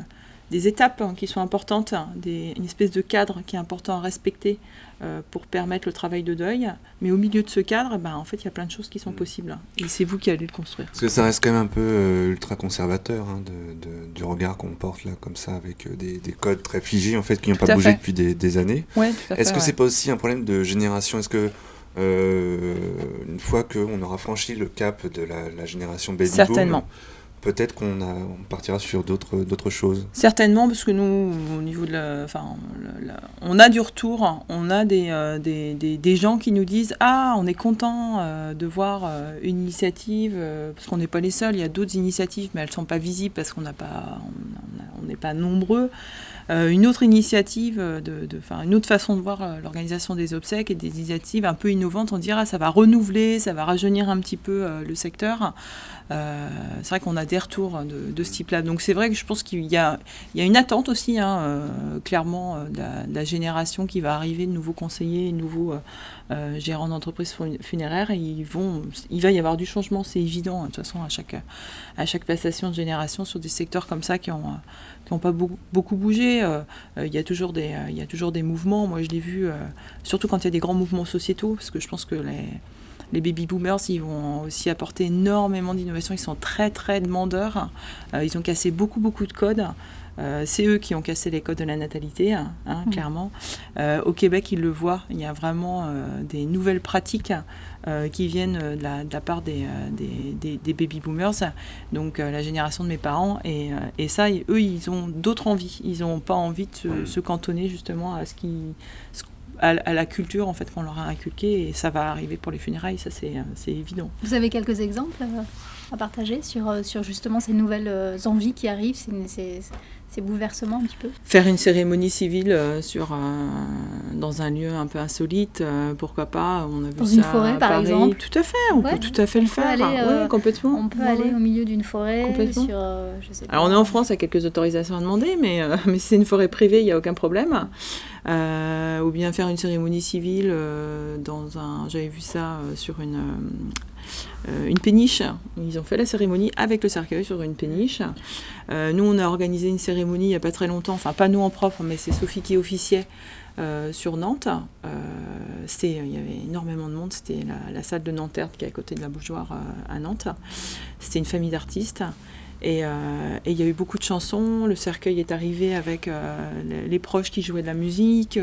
des étapes hein, qui sont importantes, des, une espèce de cadre qui est important à respecter euh, pour permettre le travail de deuil. Mais au milieu de ce cadre, ben, en fait, il y a plein de choses qui sont possibles. Et c'est vous qui allez le construire. Parce que ça reste quand même un peu euh, ultra conservateur hein, de, de, du regard qu'on porte là, comme ça, avec des, des, codes très figés, en fait, qui n'ont pas bougé fait. depuis des, des années. Ouais, Est-ce que ouais. c'est pas aussi un problème de génération? Est-ce que euh, une fois qu'on aura franchi le cap de la, la génération baby Certainement. boom, peut-être qu'on on partira sur d'autres d'autres choses. Certainement, parce que nous, au niveau de la, enfin, la, on a du retour, on a des, euh, des, des, des, gens qui nous disent ah, on est content euh, de voir euh, une initiative, parce qu'on n'est pas les seuls. Il y a d'autres initiatives, mais elles sont pas visibles parce qu'on n'a pas, on n'est pas nombreux. Euh, une autre initiative, de, une autre façon de voir euh, l'organisation des obsèques et des initiatives un peu innovantes. On dira ça va renouveler, ça va rajeunir un petit peu euh, le secteur. c'est vrai qu'on a des retours de, ce type-là. Donc c'est vrai que je pense qu'il y a, une attente aussi, hein, clairement, de la, génération qui va arriver, de nouveaux conseillers, de nouveaux gérants d'entreprises funéraires. Il va y avoir du changement, c'est évident, de toute façon, à chaque, à chaque passation de génération sur des secteurs comme ça qui ont qui n'ont pas beaucoup, beaucoup bougé. Il euh, euh, y, a toujours des, il euh, y a toujours des mouvements. Moi, je l'ai vu, surtout quand il y a des grands mouvements sociétaux, parce que je pense que les, les baby boomers, ils vont aussi apporter énormément d'innovation. Ils sont très, très demandeurs. ils ont cassé beaucoup, beaucoup de codes. Euh, c'est eux qui ont cassé les codes de la natalité, hein, mmh. clairement. Euh, au Québec, ils le voient. Il y a vraiment euh, des nouvelles pratiques qui viennent de la, de la part des, des, des, des, baby boomers, donc la génération de mes parents. Et, et ça, eux, ils ont d'autres envies. Ils n'ont pas envie de se, mmh. se, cantonner justement à ce qui à, à, la culture en fait qu'on leur a inculqué et ça va arriver pour les funérailles, ça c'est évident. Vous avez quelques exemples à partager sur, sur justement ces nouvelles envies qui arrivent, ces, ces bouleversements un petit peu? Faire une cérémonie civile euh, sur, euh, dans un lieu un peu insolite, euh, pourquoi pas On a vu dans ça une forêt par Paris. exemple? Tout à fait, on ouais, peut tout à fait le faire. Aller, ouais, complètement. On peut ouais, aller au milieu d'une forêt. Complètement. Sur, je sais pas. Alors on est en France, il y a quelques autorisations à demander, mais, mais si c'est une forêt privée, il n'y a aucun problème. ou bien faire une cérémonie civile dans un. J'avais vu ça sur une une péniche. Ils ont fait la cérémonie avec le cercueil sur une péniche. Euh, nous, on a organisé une cérémonie il n'y a pas très longtemps, enfin pas nous en propre, mais c'est Sophie qui officiait euh, sur Nantes. il y avait énormément de monde. C'était la, la, salle de Nanterre qui est à côté de la Bougeoire à Nantes. C'était une famille d'artistes. Et il euh, y a eu beaucoup de chansons. Le cercueil est arrivé avec euh, les, proches qui jouaient de la musique.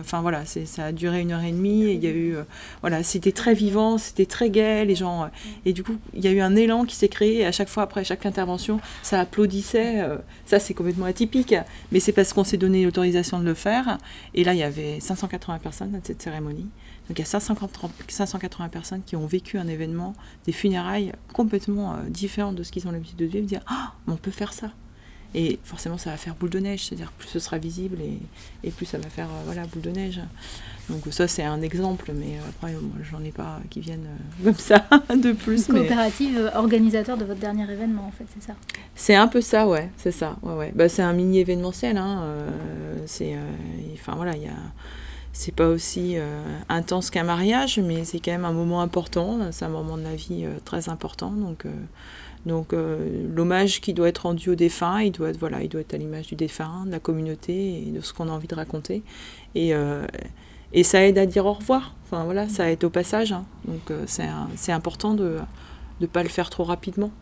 Enfin voilà, ça a duré une heure et demie. Et il y a eu, voilà, c'était très vivant, c'était très gai. Les gens et du coup, il y a eu un élan qui s'est créé. Et à chaque fois après chaque intervention, ça applaudissait. ça c'est complètement atypique, mais c'est parce qu'on s'est donné l'autorisation de le faire. Et là, il y avait 580 personnes à cette cérémonie. Donc il y a 550, 580 personnes qui ont vécu un événement, des funérailles complètement euh, différentes de ce qu'ils ont l'habitude de vivre, dire Ah, on peut faire ça. Et forcément, ça va faire boule de neige, c'est-à-dire plus ce sera visible et, et plus ça va faire euh, voilà, boule de neige. Donc ça, c'est un exemple, mais euh, après, moi, j'en ai pas qui viennent comme ça de plus. Une coopérative mais... organisateur de votre dernier événement, en fait, c'est ça? C'est un peu ça, ouais, c'est ça. Ouais, ouais. Bah, c'est un mini événementiel. Hein, euh, c'est, enfin voilà, il y a c'est pas aussi euh, intense qu'un mariage, mais c'est quand même un moment important. C'est un moment de la vie euh, très important. Donc, euh, donc l'hommage qui doit être rendu au défunt, il doit être, voilà, il doit être à l'image du défunt, de la communauté et de ce qu'on a envie de raconter. Et, et ça aide à dire au revoir. Enfin voilà, ça aide au passage. Hein. Donc c'est important de ne pas le faire trop rapidement.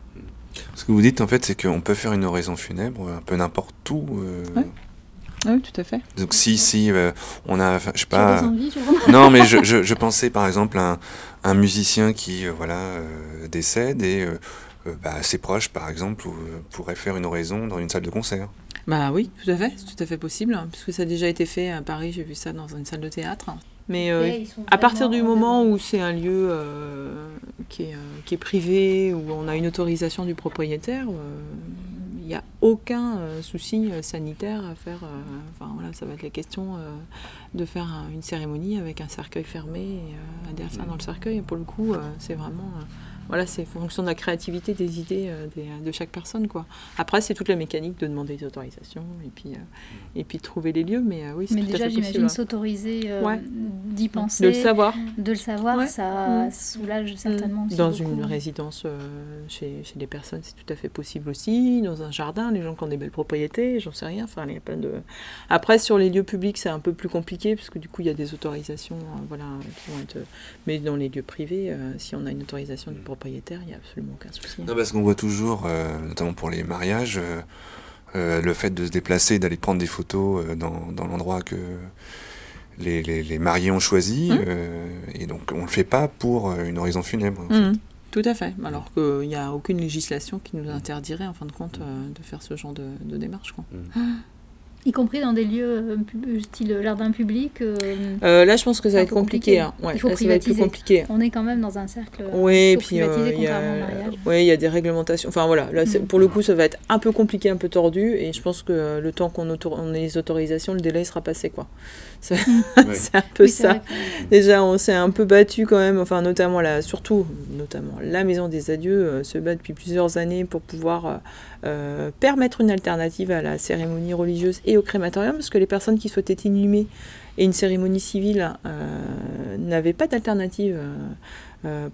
Ce que vous dites en fait, c'est qu'on peut faire une oraison funèbre un peu n'importe où. Ouais. Oui, tout à fait. Donc si, si euh, on a, je sais pas. Envies, non, mais je, je, je, pensais par exemple à un, un musicien qui, euh, voilà, euh, décède et bah, ses proches, par exemple, pourraient faire une oraison dans une salle de concert. Bah oui, tout à fait, c'est tout à fait possible, hein, puisque ça a déjà été fait à Paris, j'ai vu ça dans une salle de théâtre. Mais euh, à partir du moment où c'est un lieu euh, qui, est, euh, qui, est, privé, où on a une autorisation du propriétaire, n'y a aucun souci sanitaire à faire. enfin voilà, ça va être la question de faire un, une cérémonie avec un cercueil fermé et un dessin dans le cercueil. Pour le coup, c'est vraiment voilà, c'est fonction de la créativité des idées euh, des- de chaque personne, quoi. Après, c'est toute la mécanique de demander des autorisations et puis, euh, et puis de trouver les lieux, mais euh, oui, c'est Mais tout à déjà, fait j'imagine s'autoriser euh, Ouais. d'y penser. De le savoir. De le savoir, Ouais. ça Mm. soulage certainement aussi Dans beaucoup. une résidence euh, chez, chez des personnes, c'est tout à fait possible aussi. Dans un jardin, les gens qui ont des belles propriétés, j'en sais rien. Enfin, il y a plein de. Après, sur les lieux publics, c'est un peu plus compliqué parce que du coup, il y a des autorisations, euh, voilà, qui vont être. Mais dans les lieux privés, euh, si on a une autorisation du propriétaire, il n'y a absolument aucun souci. Non, parce qu'on voit toujours, euh, notamment pour les mariages, euh, euh, le fait de se déplacer, d'aller prendre des photos dans, dans l'endroit que les, les- les mariés ont choisi. Mmh. euh, et donc, on le fait pas pour une horizon funèbre. en fait. Mhm, Tout à fait. Alors qu'il n'y a aucune législation qui nous interdirait, en fin de compte, de faire ce genre de, de démarche. Quoi. Y compris dans des lieux euh, pub- style jardin public. euh, Euh, là, je pense que ça va être compliqué. hein. Ouais, Il faut là, ça va être plus compliqué. On est quand même dans un cercle. Oui, puis euh, il y, a, mariage. ouais, il y a des réglementations. Enfin voilà, là, Mm. pour le coup, ça va être un peu compliqué, un peu tordu, et je pense que euh, le temps qu'on autor- on ait les autorisations, le délai sera passé, quoi. C'est c'est un peu Oui, ça. Déjà, on s'est un peu battu quand même, enfin notamment la, surtout, notamment la Maison des Adieux euh, se bat depuis plusieurs années pour pouvoir euh, euh, permettre une alternative à la cérémonie religieuse et au crématorium, parce que les personnes qui souhaitaient inhumer et une cérémonie civile euh, n'avaient pas d'alternative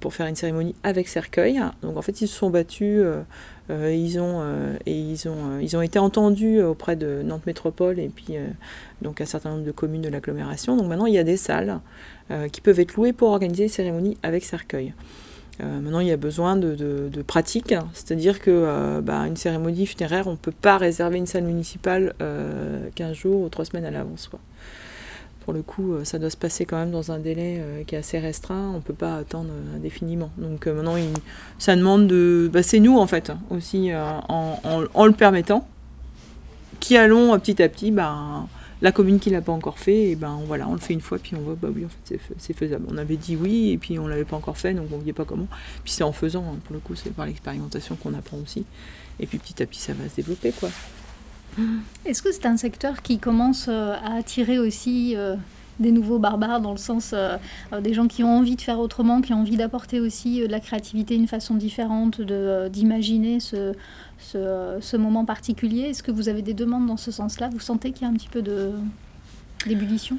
pour faire une cérémonie avec cercueil. Donc en fait, ils se sont battus. euh, euh, ils ont euh, et ils ont euh, ils ont été entendus auprès de Nantes Métropole et puis euh, donc un certain nombre de communes de l'agglomération. Donc maintenant il y a des salles euh, qui peuvent être louées pour organiser des cérémonies avec cercueil. Euh, maintenant, il y a besoin de, de, de pratique, c'est-à-dire que euh, bah, cérémonie funéraire, on ne peut pas réserver une salle municipale euh, 15 jours ou 3 semaines à l'avance. Pour le coup, euh, ça doit se passer quand même dans un délai euh, qui est assez restreint, on ne peut pas attendre euh, indéfiniment. Donc maintenant, ça demande de... Bah, c'est nous, en fait, aussi, en, le permettant, qui allons petit à petit, ben, la commune qui l'a pas encore fait, et ben voilà, on le fait une fois, puis on voit, bah oui, en fait, c'est, fa- c'est faisable. On avait dit oui, et puis on l'avait pas encore fait, donc on ne voyait pas comment. Puis c'est en faisant, hein, pour le coup, c'est par l'expérimentation qu'on apprend aussi. Et puis petit à petit, ça va se développer, quoi. Est-ce que c'est un secteur qui commence euh, à attirer aussi euh, des nouveaux barbares dans le sens euh, des gens qui ont envie de faire autrement, qui ont envie d'apporter aussi de la créativité, une façon différente d'imaginer ce, moment particulier? Est-ce que vous avez des demandes dans ce sens-là? Vous sentez qu'il y a un petit peu d'ébullition?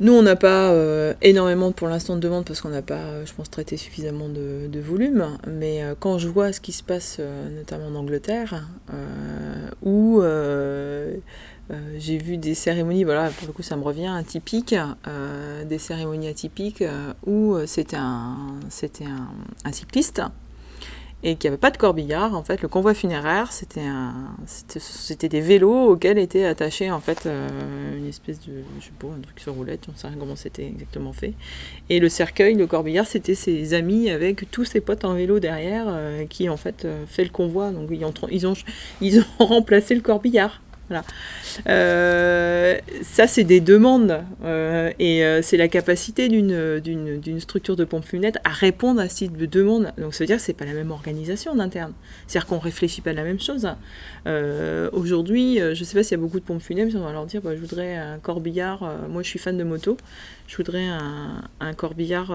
Nous, on n'a pas euh, énormément pour l'instant de demandes parce qu'on n'a pas, euh, je pense, traité suffisamment de, volume. Mais euh, quand je vois ce qui se passe, notamment en Angleterre, où j'ai vu des cérémonies, voilà, pour le coup, ça me revient, atypiques, des cérémonies atypiques où c'était un cycliste et qu'il n'y avait pas de corbillard. En fait, le convoi funéraire, c'était c'était, des vélos auxquels était attaché en fait euh, une espèce de, je sais pas, un truc sur roulette, on ne sait rien comment c'était exactement fait. Et le cercueil, le corbillard, c'était ses amis avec tous ses potes en vélo derrière euh, qui en fait euh, fait le convoi. Donc ils ont, ils ont, ils ont remplacé le corbillard. Voilà. Euh, ça, c'est des demandes euh, et euh, c'est la capacité d'une, structure de pompe funèbre à répondre à ce type de demande. Donc, ça veut dire que c'est pas la même organisation en interne. C'est-à-dire qu'on réfléchit pas de la même chose. Aujourd'hui, je sais pas s'il y a beaucoup de pompes funèbres, on va leur dire bah, je voudrais un corbillard. moi, je suis fan de moto. Je voudrais un corbillard.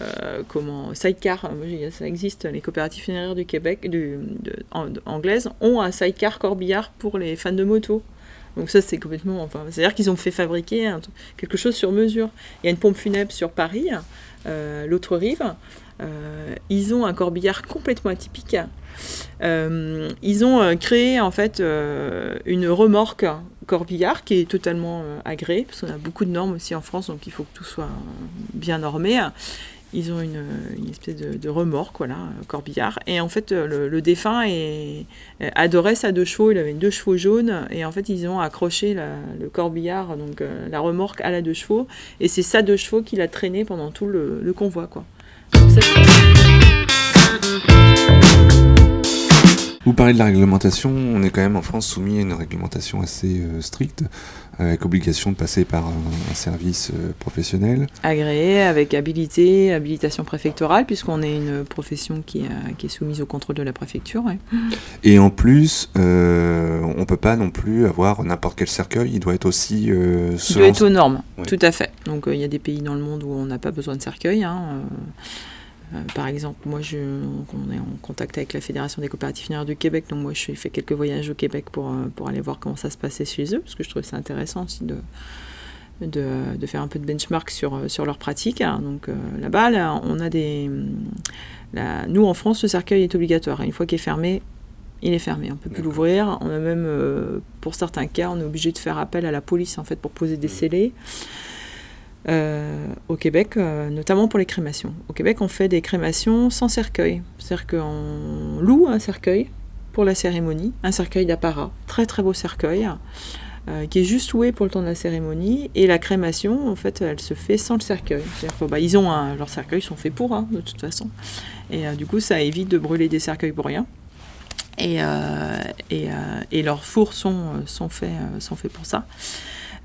Euh, comment sidecar, euh, ça existe. Les coopératives funéraires du Québec, du, de- anglaises, ont un sidecar corbillard pour les fans de moto. Donc ça c'est complètement, enfin, c'est-à-dire qu'ils ont fait fabriquer quelque chose sur mesure. Il y a une pompe funèbre sur Paris, euh, l'autre rive. Euh, ils ont un corbillard complètement atypique. Ils ont créé en fait une remorque corbillard qui est totalement agréée, parce qu'on a beaucoup de normes aussi en France, donc il faut que tout soit bien normé. Ils ont une, espèce de, remorque, voilà, corbillard. Et en fait, euh, le, défunt adorait sa deux chevaux. Il avait une deux chevaux jaune. Et en fait, ils ont accroché le corbillard, donc euh, la remorque à la deux chevaux. Et c'est sa deux chevaux qui l'a traîné pendant tout le, convoi, quoi. Vous parlez de la réglementation, on est quand même en France soumis à une réglementation assez euh, stricte, avec obligation de passer par un, un service euh, professionnel. agréé avec habilité, habilitation préfectorale, puisqu'on est une profession qui, euh, qui est soumise au contrôle de la préfecture. ouais. Et en plus, euh, on peut pas non plus avoir n'importe quel cercueil, il doit être aussi... Euh, Il selon- doit être aux normes, tout à fait. Donc euh, il y a des pays dans le monde où on n'a pas besoin de cercueil. hein, euh, par exemple, moi, je, on est en contact avec la Fédération des coopératives funéraires du Québec, donc moi, je fais quelques voyages au Québec pour, pour aller voir comment ça se passait chez eux, parce que je trouvais ça intéressant aussi de, de, de, faire un peu de benchmark sur, sur leurs pratiques. Donc là-bas, là, on a des. Là, nous, en France, le cercueil est obligatoire. Une fois qu'il est fermé, il est fermé, on ne peut plus l'ouvrir. On a même, euh, pour certains cas, on est obligé de faire appel à la police en fait pour poser des scellés. Euh, au Québec, euh, notamment pour les crémations. Au Québec, on fait des crémations sans cercueil. C'est-à-dire qu'on loue un cercueil pour la cérémonie, un cercueil d'apparat, très très beau cercueil, qui est juste loué pour le temps de la cérémonie. Et la crémation, en fait, elle se fait sans le cercueil. Que, bah, ils ont un, leurs cercueils sont faits pour, hein, de toute façon. Et du coup, ça évite de brûler des cercueils pour rien. Et, euh, euh, leurs fours sont faits pour ça.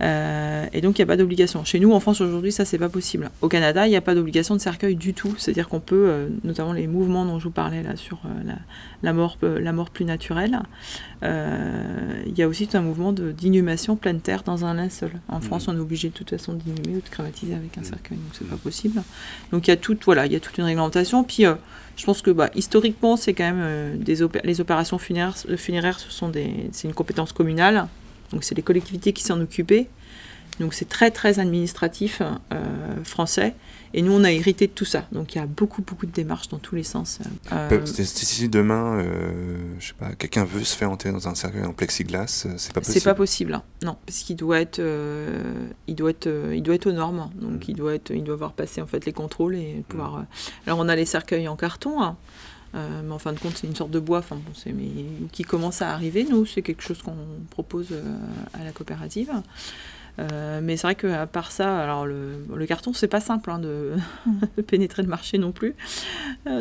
Euh, et donc il n'y a pas d'obligation. Chez nous, en France, aujourd'hui, ça, c'est pas possible. Au Canada, il n'y a pas d'obligation de cercueil du tout. C'est-à-dire qu'on peut, euh, notamment les mouvements dont je vous parlais là sur euh, la, la, mort, la mort plus naturelle, il y a aussi tout un mouvement d'inhumation pleine terre dans un linceul. En mmh. France, on est obligé de toute façon d'inhumer ou de cramatiser avec un mmh. cercueil, donc c'est pas possible. Donc il y a toute, voilà, il y a toute une réglementation. Puis je pense que bah, historiquement, c'est quand même des les opérations funéraires, funéraires, ce sont des, c'est une compétence communale. Donc c'est les collectivités qui s'en occupaient. Donc c'est très très administratif euh, français. Et nous on a hérité de tout ça. Donc il y a beaucoup beaucoup de démarches dans tous les sens. Euh, si demain, euh, je sais pas, quelqu'un veut se faire enterrer dans un cercueil en plexiglas, c'est pas possible. C'est pas possible, hein. non, parce qu'il doit être, il doit être, il doit être aux normes. Donc mm. il doit être, il doit avoir passé en fait les contrôles et pouvoir. Mm. Alors on a les cercueils en carton. Hein. Euh, mais en fin de compte, c'est une sorte de bois enfin, bon, mais, qui commence à arriver. Nous, c'est quelque chose qu'on propose euh, à la coopérative. Euh, mais c'est vrai qu'à part ça, alors le, le carton, c'est pas simple hein, de, pénétrer le marché non plus.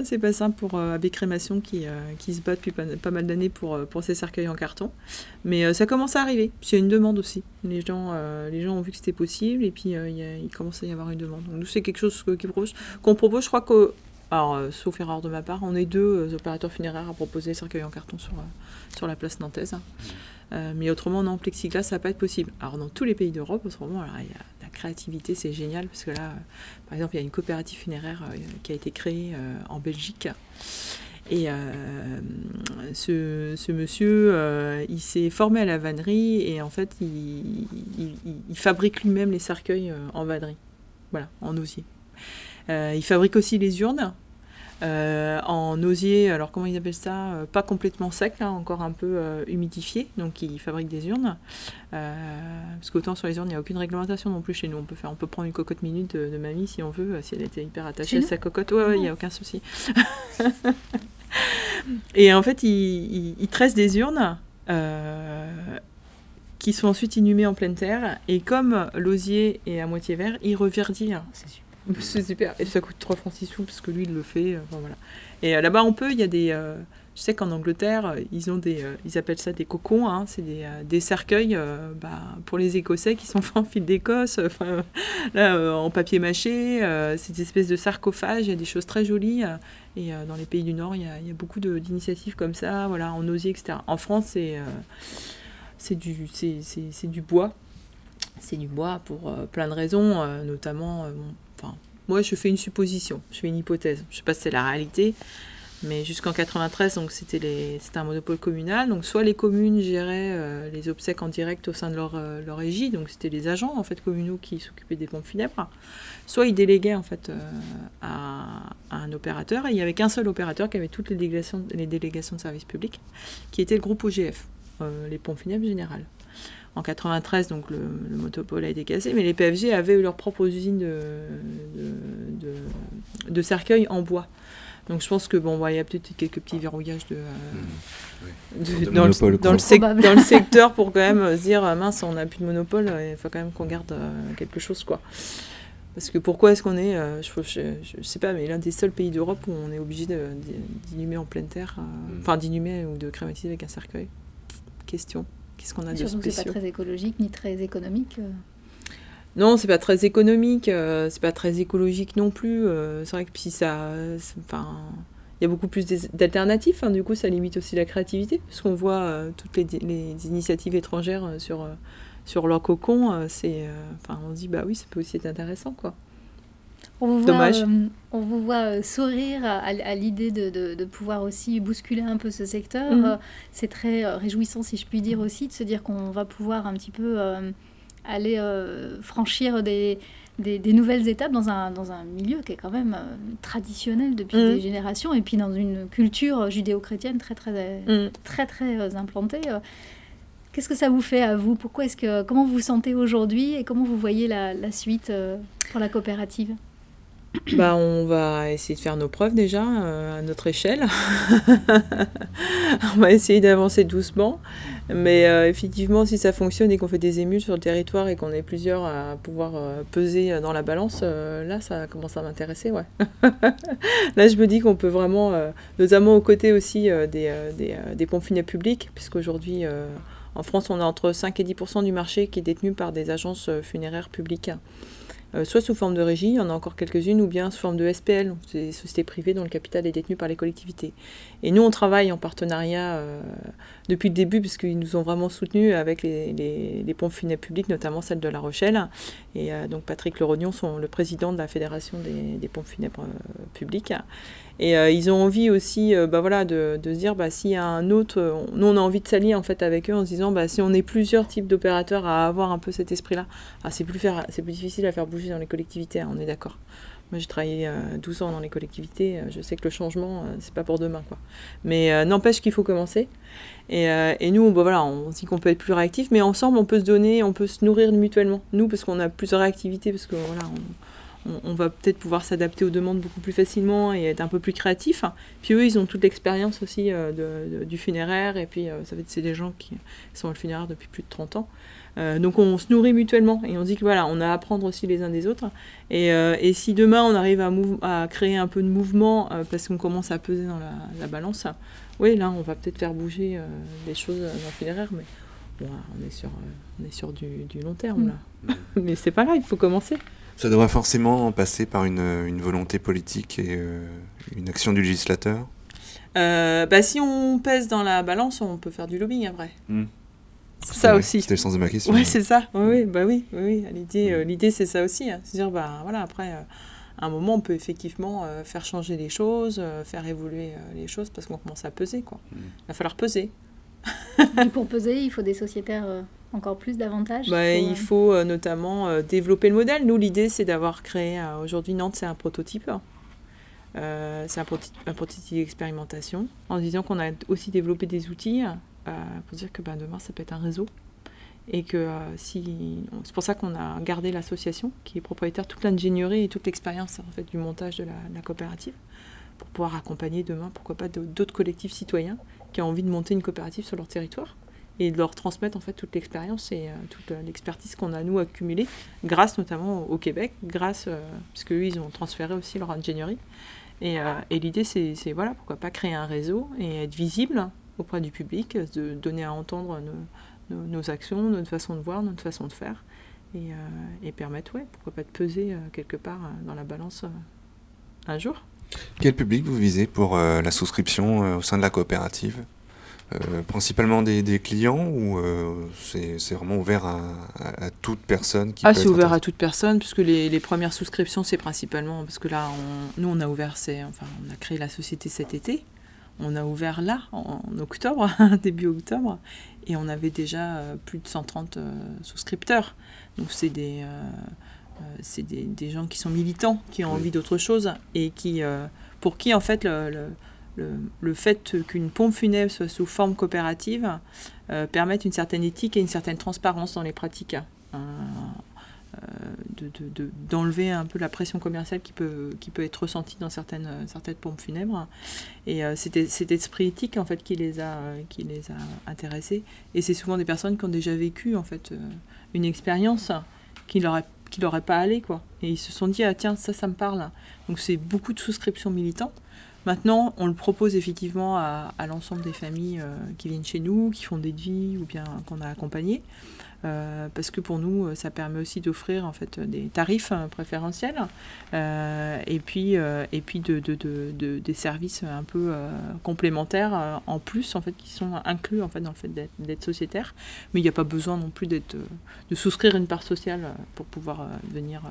c'est pas simple pour AB Crémation qui, qui se bat depuis pas, mal d'années pour, pour ces cercueils en carton. Mais ça commence à arriver. Puis il y a une demande aussi. Les gens, les gens ont vu que c'était possible et puis il, commence à y avoir une demande. Donc nous, c'est quelque chose qu'on propose. Je crois que alors, euh, sauf erreur de ma part, on est deux euh, opérateurs funéraires à proposer des cercueils en carton sur, euh, sur la place nantaise. mais autrement, non, plexiglas, ça va pas être possible. Alors, dans tous les pays d'Europe, autrement, alors, y a, la créativité, c'est génial, parce que là, par exemple, il y a une coopérative funéraire qui a été créée en Belgique. Et ce, ce, monsieur, il s'est formé à la vannerie et en fait, il, il fabrique lui-même les cercueils en vannerie, voilà, en osier. il fabrique aussi les urnes euh, en osier, alors comment ils appellent ça euh, Pas complètement sec, hein, encore un peu euh, humidifié, donc ils fabriquent des urnes. parce qu'autant sur les urnes, il n'y a aucune réglementation non plus chez nous. On peut, faire, on peut prendre une cocotte minute de, mamie si on veut, si elle était hyper attachée à sa cocotte. Ouais, il n'y a aucun souci. Et en fait, ils, ils, tressent des urnes qui sont ensuite inhumées en pleine terre. Et comme l'osier est à moitié vert, il reverdit. C'est super. C'est super. Et ça coûte 3 francs 6 sous parce que lui, il le fait. Euh, voilà. Et euh, là-bas, on peut, il y a des. Euh, je sais qu'en Angleterre, ils ont des, ils appellent ça des cocons, hein, c'est des, des, cercueils bah, pour les Écossais qui sont faits en fil d'Écosse, en papier mâché, c'est des espèces de sarcophages, il y a des choses très jolies. et dans les pays du Nord, il y a, il y a beaucoup d'initiatives comme ça, voilà, en osier, etc. En France, c'est c'est du, c'est du bois. C'est du bois pour plein de raisons, notamment moi, je fais une supposition, je fais une hypothèse. Je ne sais pas si c'est la réalité, mais jusqu'en 93, donc c'était un monopole communal. Donc soit les communes géraient euh, les obsèques en direct au sein de leur, euh, leur régie, donc c'était les agents en fait communaux qui s'occupaient des pompes funèbres. Soit ils déléguaient en fait euh, à, un opérateur. Et il n'y avait qu'un seul opérateur qui avait toutes les délégations, les délégations de services publics, qui était le groupe OGF, les pompes funèbres générales en 93, donc le, le, monopole a été cassé, mais les PFG avaient leur propre usine de, de, de, cercueils en bois. Donc je pense que bon, il y a peut-être quelques petits verrouillages de, mmh, dans, le, dans, le secteur pour quand même se dire mince, on n'a plus de monopole, il faut quand même qu'on garde euh, quelque chose quoi. Parce que pourquoi est-ce qu'on est, euh, je, je, sais pas, mais l'un des seuls pays d'Europe où on est obligé d'inhumer en pleine terre, euh, mmh. enfin d'inhumer ou de crématiser avec un cercueil? Question. Qu'est-ce qu'on a de spécial C'est pas très écologique ni très économique. Euh. Non, c'est pas très économique, euh, c'est pas très écologique non plus. Euh, c'est vrai que puis ça, enfin, il y a beaucoup plus d'alternatives. Hein, du coup, ça limite aussi la créativité, parce qu'on voit toutes les, les, initiatives étrangères sur sur leur cocon. c'est, enfin, on se dit bah oui, ça peut aussi être intéressant, quoi. On vous voit, Dommage. euh, on vous voit euh, sourire à, à l'idée de, de- de pouvoir aussi bousculer un peu ce secteur. Mhm. Euh, C'est très réjouissant, si je puis dire aussi, de se dire qu'on va pouvoir un petit peu aller euh, franchir des, des, des nouvelles étapes dans un, dans un milieu qui est quand même euh, traditionnel depuis Mhm. des générations et puis dans une culture judéo-chrétienne très, très, Mm. très, très euh, implantée. Qu'est-ce que ça vous fait à vous? Pourquoi est-ce que comment vous vous sentez aujourd'hui et comment vous voyez la, la suite pour la coopérative? Bah, on va essayer de faire nos preuves déjà euh, à notre échelle. on va essayer d'avancer doucement. Mais euh, effectivement, si ça fonctionne et qu'on fait des émules sur le territoire et qu'on est plusieurs à pouvoir euh, peser dans la balance, là, ça commence à m'intéresser, ouais. là, je me dis qu'on peut vraiment, notamment aux côtés aussi des, des, des pompes funèbres publiques, puisqu'aujourd'hui, en France, on a entre 5 et 10% du marché qui est détenu par des agences funéraires publiques. Euh, soit sous forme de régie, il y en a encore quelques-unes, ou bien sous forme de SPL, donc des sociétés privées dont le capital est détenu par les collectivités. Et nous, on travaille en partenariat euh, depuis le début, puisqu'ils nous ont vraiment soutenus avec les, pompes funèbres publiques, notamment celle de La Rochelle. Et euh, donc Patrick Lerognon, sont le président de la Fédération des, pompes funèbres publiques. Et euh, ils ont envie aussi euh, bah, voilà, de, de se dire, bah, s'il y a un autre... euh, nous, on a envie de s'allier en fait avec eux en se disant, bah, si on est plusieurs types d'opérateurs à avoir un peu cet esprit-là, ah, c'est plus, plus difficile à faire bouger dans les collectivités, hein, on est d'accord. Moi, j'ai travaillé euh, 12 ans dans les collectivités. euh, je sais que le changement, euh, c'est pas pour demain, quoi. Mais euh, n'empêche qu'il faut commencer. Et, euh, et nous, bah, voilà, on dit qu'on peut être plus réactif, mais ensemble, on peut se donner, on peut se nourrir mutuellement. Nous, parce qu'on a plus de réactivité, parce que voilà, on- on va peut-être pouvoir s'adapter aux demandes beaucoup plus facilement et être un peu plus créatif. Puis eux, ils ont toute l'expérience aussi euh, de- de- du funéraire, et puis euh, ça fait c'est des gens qui sont dans le funéraire depuis plus de 30 ans. Euh, donc on se nourrit mutuellement et on dit que voilà, on a à apprendre aussi les uns des autres. Et, euh, et si demain on arrive à, à créer un peu de mouvement euh, parce qu'on commence à peser dans la, la balance, oui, là on va peut-être faire bouger des choses dans le funéraire, mais bon, on est sur, on est sur du, du long terme là. mais c'est pas grave, il faut commencer. Ça doit forcément passer par une, une volonté politique et euh, une action du législateur. Euh, bah, si on pèse dans la balance, on peut faire du lobbying après. Hmm. C'est ça aussi. C'était le sens de ma question. Ouais, c'est ça. Oui, oui, bah oui, oui, oui. L'idée, euh, l'idée, c'est ça aussi. hein. C'est-à-dire, bah voilà, après, euh, à un moment, on peut effectivement euh, faire changer les choses, euh, faire évoluer euh, les choses parce qu'on commence à peser, quoi. Il va falloir peser. Et pour peser, il faut des sociétaires euh, encore plus davantage. Bah, il faut, il faut euh, notamment euh, développer le modèle. Nous, l'idée, c'est d'avoir créé, euh, aujourd'hui, Nantes, c'est un prototype. Euh, c'est un, prototype d'expérimentation, en disant qu'on a aussi développé des outils euh, pour dire que ben, demain, ça peut être un réseau. Et que euh, si. C'est pour ça qu'on a gardé l'association, qui est propriétaire de toute l'ingénierie et toute l'expérience en fait, du montage de la, de la coopérative, pour pouvoir accompagner demain, pourquoi pas, d'autres collectifs citoyens qui ont envie de monter une coopérative sur leur territoire et de leur transmettre en fait toute l'expérience et euh, toute euh, l'expertise qu'on a nous accumulée grâce notamment au Québec, grâce euh, parce qu'eux ils ont transféré aussi leur ingénierie. Et, et l'idée c'est voilà pourquoi pas créer un réseau et être visible auprès du public, de donner à entendre nos, nos- nos actions, notre façon de voir, notre façon de faire et, et permettre ouais pourquoi pas de peser quelque part dans la balance un jour. Quel public vous visez pour la souscription au sein de la coopérative? Euh, Principalement des, des clients ou euh, c'est vraiment ouvert à, à- à toute personne qui Ah, c'est ouvert à toute personne, puisque les, les premières souscriptions, c'est principalement parce que là, on- nous, on a ouvert, enfin, on a créé la société cet été. On a ouvert là, en, en octobre, début octobre, et on avait déjà euh, plus de 130 euh, souscripteurs. Donc, c'est des, c'est des, des gens qui sont militants, qui ont envie d'autre chose, et qui, pour qui, en fait, le, le, le, le fait qu'une pompe funèbre soit sous forme coopérative euh, permette une certaine éthique et une certaine transparence dans les pratiques. Euh, euh, de- de- de- d'enlever un peu la pression commerciale qui peut, qui peut être ressentie dans certaines, certaines pompes funèbres. Et euh, c'était cet esprit éthique en fait qui les a, qui les a intéressés. Et c'est souvent des personnes qui ont déjà vécu en fait euh, une expérience qui leur qui leur est pas allé quoi. Et ils se sont dit ah tiens ça ça me parle. Donc c'est beaucoup de souscriptions militantes. Maintenant, on le propose effectivement à, l'ensemble des familles euh, qui viennent chez nous, qui font des devis ou bien qu'on a accompagnées. Euh, parce que pour nous, euh, ça permet aussi d'offrir en fait des tarifs euh, préférentiels euh, et puis et puis de, de- de- de- des services un peu complémentaires en plus en fait qui sont inclus en fait dans le fait d'être sociétaire. Mais il n'y a pas besoin non plus d'être de souscrire une part sociale pour pouvoir devenir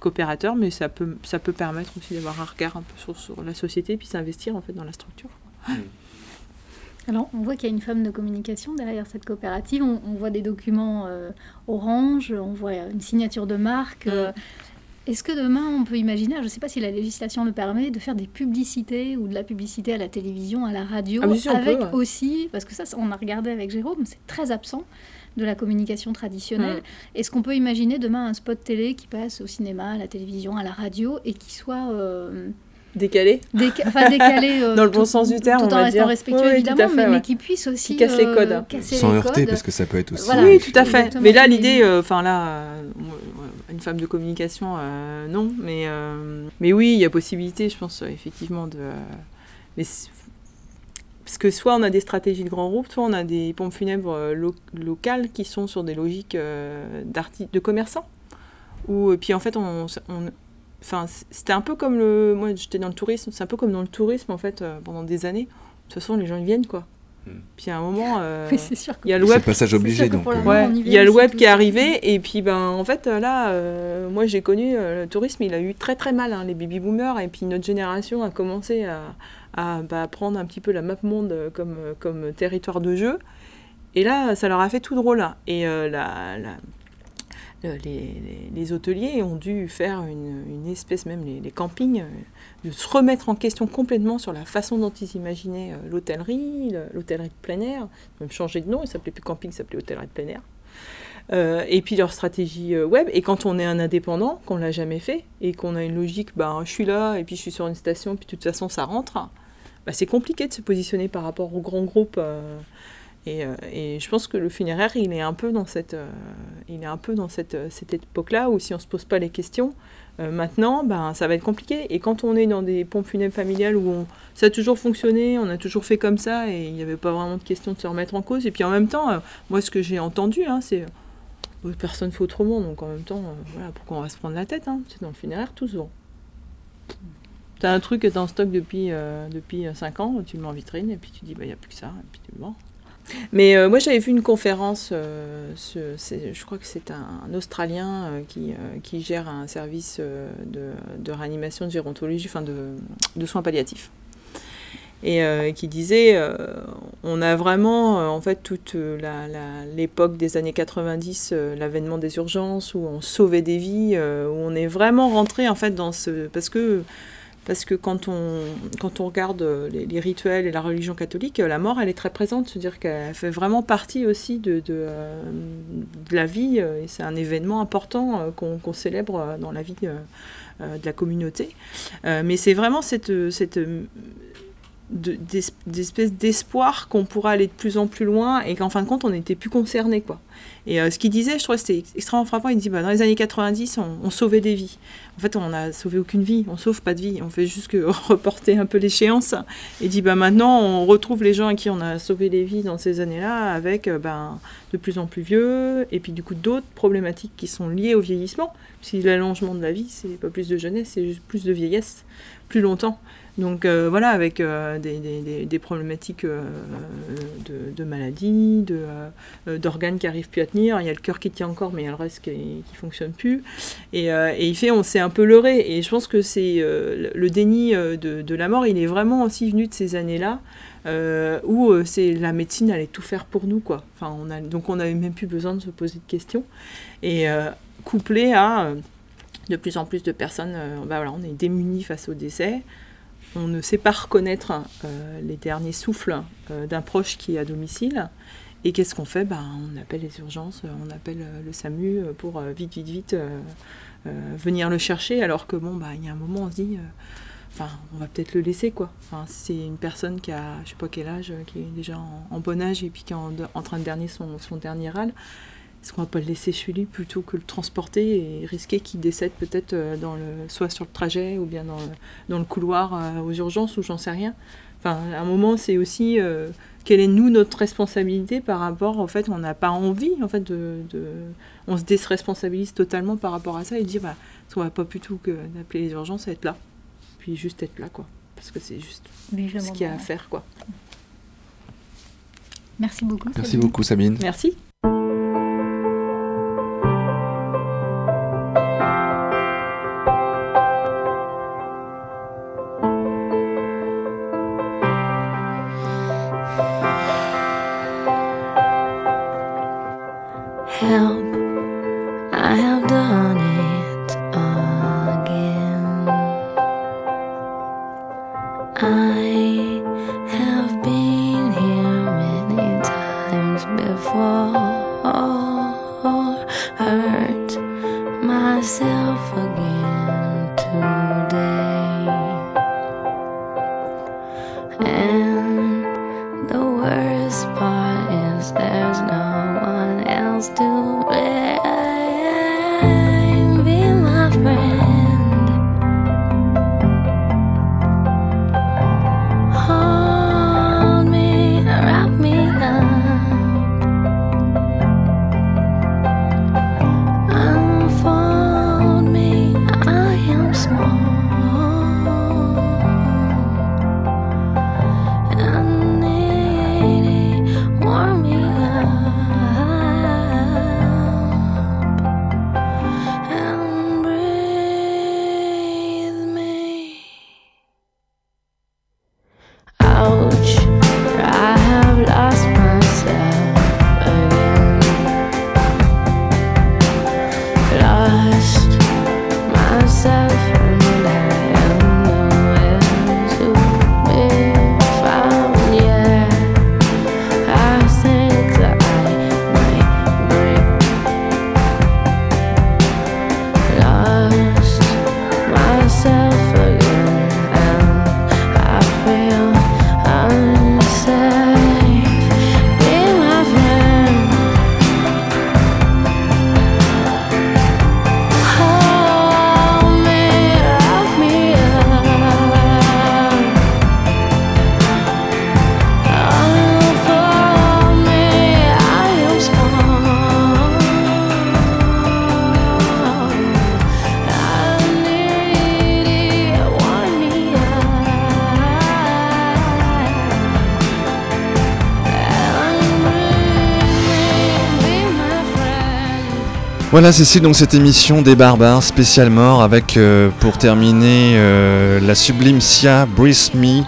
coopérateur, mais ça peut ça peut permettre aussi d'avoir un regard un peu sur, la société puis s'investir en fait dans la structure. Alors, on voit qu'il y a une femme de communication derrière cette coopérative. On, on voit des documents euh, orange, on voit une signature de marque. euh, Est-ce que demain, on peut imaginer, je ne sais pas si la législation le permet, de faire des publicités ou de la publicité à la télévision, à la radio, Ah, avec peut, ouais. aussi, parce que ça, on a regardé avec Jérôme, c'est très absent de la communication traditionnelle. Mm. Est-ce qu'on peut imaginer demain un spot télé qui passe au cinéma, à la télévision, à la radio et qui soit euh, Décalé Déca- enfin, décalé euh, Dans le bon tout- sens du terme, tout on en va restant dire. respectueux Oui, évidemment, tout à fait, mais, qui puisse aussi Qui casse les euh, codes. casser Sans les heurter, codes. parce que ça peut être aussi. Voilà. Oui, tout à fait. Mais là, l'idée, euh, enfin là, euh, une femme de communication, euh, non, mais euh, mais oui, il y a possibilité, je pense, euh, effectivement, de. euh, mais parce que soit on a des stratégies de grands groupes, soit on a des pompes funèbres lo- locales qui sont sur des logiques euh, de commerçants. Ou puis en fait, on, on- enfin, c'était un peu comme le, moi, j'étais dans le tourisme, c'est un peu comme dans le tourisme en fait euh, pendant des années. De toute façon, les gens ils viennent quoi. Puis à un moment, euh, Oui, c'est sûr que- il y a le web. passage obligé, donc. euh, Ouais, y il y a le web qui est arrivé et puis ben en fait là euh, moi j'ai connu euh, le tourisme il a eu très très mal hein, les baby boomers et puis notre génération a commencé à, à bah, prendre un petit peu la map monde euh, comme, euh, comme territoire de jeu et là ça leur a fait tout drôle hein. et euh, la, la- les, les- hôteliers ont dû faire une, espèce même les, campings euh, de se remettre en question complètement sur la façon dont ils imaginaient euh, l'hôtellerie le- l'hôtellerie de plein air même changé de nom, il s'appelait plus camping, il s'appelait hôtellerie de plein air. Euh, et puis leur stratégie euh, web. Et quand on est un indépendant, qu'on l'a jamais fait, et qu'on a une logique, ben, je suis là, et puis je suis sur une station, puis de toute façon ça rentre, bah, c'est compliqué de se positionner par rapport aux grands groupes. euh, et, euh, et je pense que le funéraire, il est un peu dans cette, euh, il est un peu dans cette, euh, cette époque-là où si on se pose pas les questions, maintenant, ben, ça va être compliqué. Et quand on est dans des pompes funèbres familiales où ça a toujours fonctionné, on a toujours fait comme ça, et il n'y avait pas vraiment de question de se remettre en cause. Et puis en même temps, moi, ce que j'ai entendu, hein, c'est euh, personne fait autrement. Donc en même temps, voilà, pourquoi on va se prendre la tête hein? C'est dans le funéraire, tout. T'as un truc que t'es en stock depuis, depuis 5 ans, tu le mets en vitrine, et puis tu dis, bah, il n'y a plus que ça, et puis tu le vends. Mais euh, moi, j'avais vu une conférence, euh, je crois que c'est un, Australien euh, qui, qui gère un service de, de réanimation, de gérontologie, enfin de, de soins palliatifs. Et qui disait, on a vraiment, en fait, toute l'époque des années 90, euh, l'avènement des urgences, où on sauvait des vies, où on est vraiment rentré, en fait, dans ce... Parce que parce que quand on, quand on regarde euh, les, rituels et la religion catholique, euh, la mort, elle est très présente. C'est-à-dire qu'elle fait vraiment partie aussi de, de, euh, la vie. Et c'est un événement important qu'on célèbre dans la vie de la communauté. Mais c'est vraiment cette euh, de- d'es- d'espèce d'espoir qu'on pourra aller de plus en plus loin et qu'en fin de compte, on n'était plus concerné. Quoi. Et euh, ce qu'il disait, je trouvais c'était extrêmement frappant. Il dit bah, dans les années 90, on, on sauvait des vies. En fait, on n'a sauvé aucune vie, on sauve pas de vie. On fait juste que reporter un peu l'échéance. Et dit bah, maintenant, on retrouve les gens à qui on a sauvé les vies dans ces années-là avec euh, ben, de plus en plus vieux et puis du coup d'autres problématiques qui sont liées au vieillissement. Si l'allongement de la vie, c'est pas plus de jeunesse, c'est juste plus de vieillesse, plus longtemps. Donc euh, voilà, avec euh, des, problématiques euh, de, de maladies, d'organes qui arrivent plus à tenir. Il y a le cœur qui tient encore, mais il y a le reste qui ne fonctionne plus. Et, et il fait, on s'est un peu leurré. Et je pense que c'est le déni de, la mort, il est vraiment aussi venu de ces années-là. où c'est la médecine allait tout faire pour nous quoi. Enfin, donc on n'avait même plus besoin de se poser de questions. Et couplé à de plus en plus de personnes, bah voilà, on est démunis face au décès. On ne sait pas reconnaître euh, les derniers souffles euh, d'un proche qui est à domicile. Et qu'est-ce qu'on fait? Ben, On appelle les urgences, euh, on appelle le SAMU pour vite, vite, vite venir le chercher. Alors que bon, bah, il y a un moment, on se dit, on va peut-être le laisser quoi. C'est une personne qui a, je sais pas quel âge, qui est déjà en, bon âge et puis qui est en, train de dernier son dernier râle. Est-ce qu'on va pas le laisser chez lui plutôt que le transporter et risquer qu'il décède peut-être euh, dans le, soit sur le trajet ou bien dans le, dans le couloir euh, aux urgences ou j'en sais rien. Enfin, à un moment, c'est aussi euh, quelle est nous notre responsabilité par rapport, en fait, on n'a pas envie, en fait, de, de- on se désresponsabilise totalement par rapport à ça et dire, bah, est-ce qu'on va pas plutôt que d'appeler les urgences, être là, puis juste être là, quoi, parce que c'est juste ce qu'il y a à faire, quoi. Merci beaucoup. Merci Sabine. beaucoup, Sabine. Merci. Voilà Cécile, donc cette émission des barbares spécial mort avec euh, pour terminer euh, la sublime Sia Breathe Me,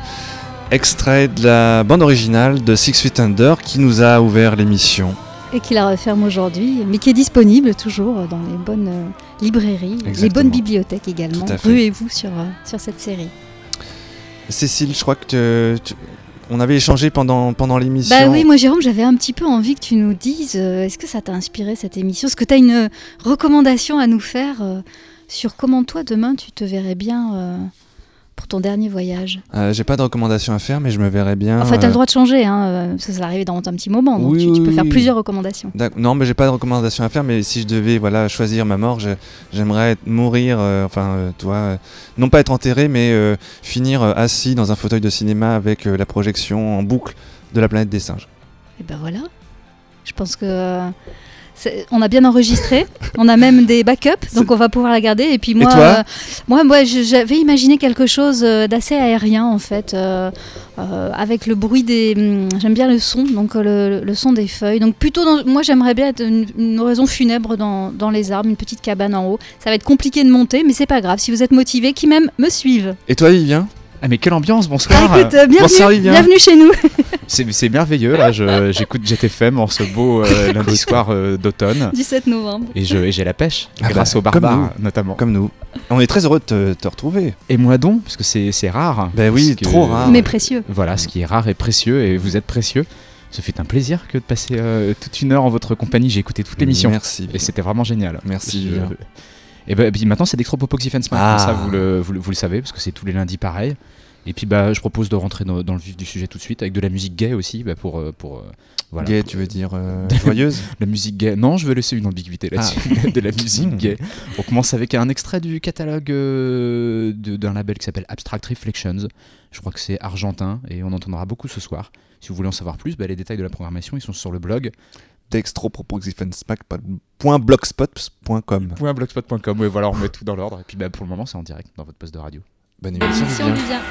extrait de la bande originale de Six Feet Under qui nous a ouvert l'émission. Et qui la referme aujourd'hui, mais qui est disponible toujours dans les bonnes euh, librairies, les bonnes bibliothèques également. Ruez-vous sur, sur cette série. Cécile, je crois que tu- tu- on avait échangé pendant, pendant l'émission. Bah oui, moi Jérôme, j'avais un petit peu envie que tu nous dises, euh, est-ce que ça t'a inspiré cette émission? Est-ce que tu as une recommandation à nous faire euh, sur comment toi demain tu te verrais bien euh, pour ton dernier voyage? Euh, J'ai pas de recommandation à faire, mais je me verrais bien. En fait, tu as euh, le droit de changer, hein, euh, ça va arriver dans un petit moment, donc Oui, tu, tu oui, peux faire oui. plusieurs recommandations. Non, mais j'ai pas de recommandation à faire. Mais si je devais, voilà, choisir ma mort, j'aimerais mourir. euh, enfin, euh, toi, non pas être enterré, mais finir assis dans un fauteuil de cinéma avec la projection en boucle de la planète des singes. Et ben voilà, je pense que on a bien enregistré, on a même des backups, donc on va pouvoir la garder. Et puis moi, euh, moi, moi, j'avais imaginé quelque chose euh, d'assez aérien en fait, euh, euh, avec le bruit des. hum, J'aime bien le son, donc le, le son des feuilles. Donc plutôt, dans- moi, j'aimerais bien être une, une oraison funèbre dans, dans les arbres, une petite cabane en haut. Ça va être compliqué de monter, mais c'est pas grave. Si vous êtes motivé, qui même me suivent. Et toi, Vivien? Ah mais quelle ambiance, bonsoir. Ah, écoute, euh, bienvenue, Bonsoir, Vivien. bienvenue chez nous. C'est merveilleux là, j'écoute GTFM en ce beau euh, lundi soir euh, d'automne. 17 novembre. Et j'ai la pêche, Ah grâce bah, aux barbares comme nous. notamment. Comme nous. On est très heureux de te, te retrouver. Et moi donc, parce que c'est rare. Ben oui, que- trop rare. Mais précieux. Voilà, ce qui est rare est précieux et vous êtes précieux. Ce fait un plaisir que de passer euh, toute une heure en votre compagnie. J'ai écouté toute l'émission. Merci. Et c'était vraiment génial. Merci, Je- Et ben, puis maintenant c'est d'Extropopoxyphens Ah. ça vous le, vous, le- vous le savez, parce que c'est tous les lundis pareil. Et puis bah, je propose de rentrer dans, dans le vif du sujet tout de suite avec de la musique gay aussi bah, pour, euh, pour euh, voilà. Gay, tu veux dire euh, joyeuse La musique gay. Non, je vais laisser une ambiguïté là-dessus. de la musique gay. On commence avec un extrait du catalogue euh, d'un label qui s'appelle Abstract Reflections. Je crois que c'est argentin et on entendra beaucoup ce soir. Si vous voulez en savoir plus, bah, les détails de la programmation ils sont sur le blog dextropropositionsmac.blogspot.com. .blogspot.com. Ouais, voilà, on met tout dans l'ordre. Et puis bah, pour le moment, c'est en direct dans votre poste de radio. Bonne Émission bien.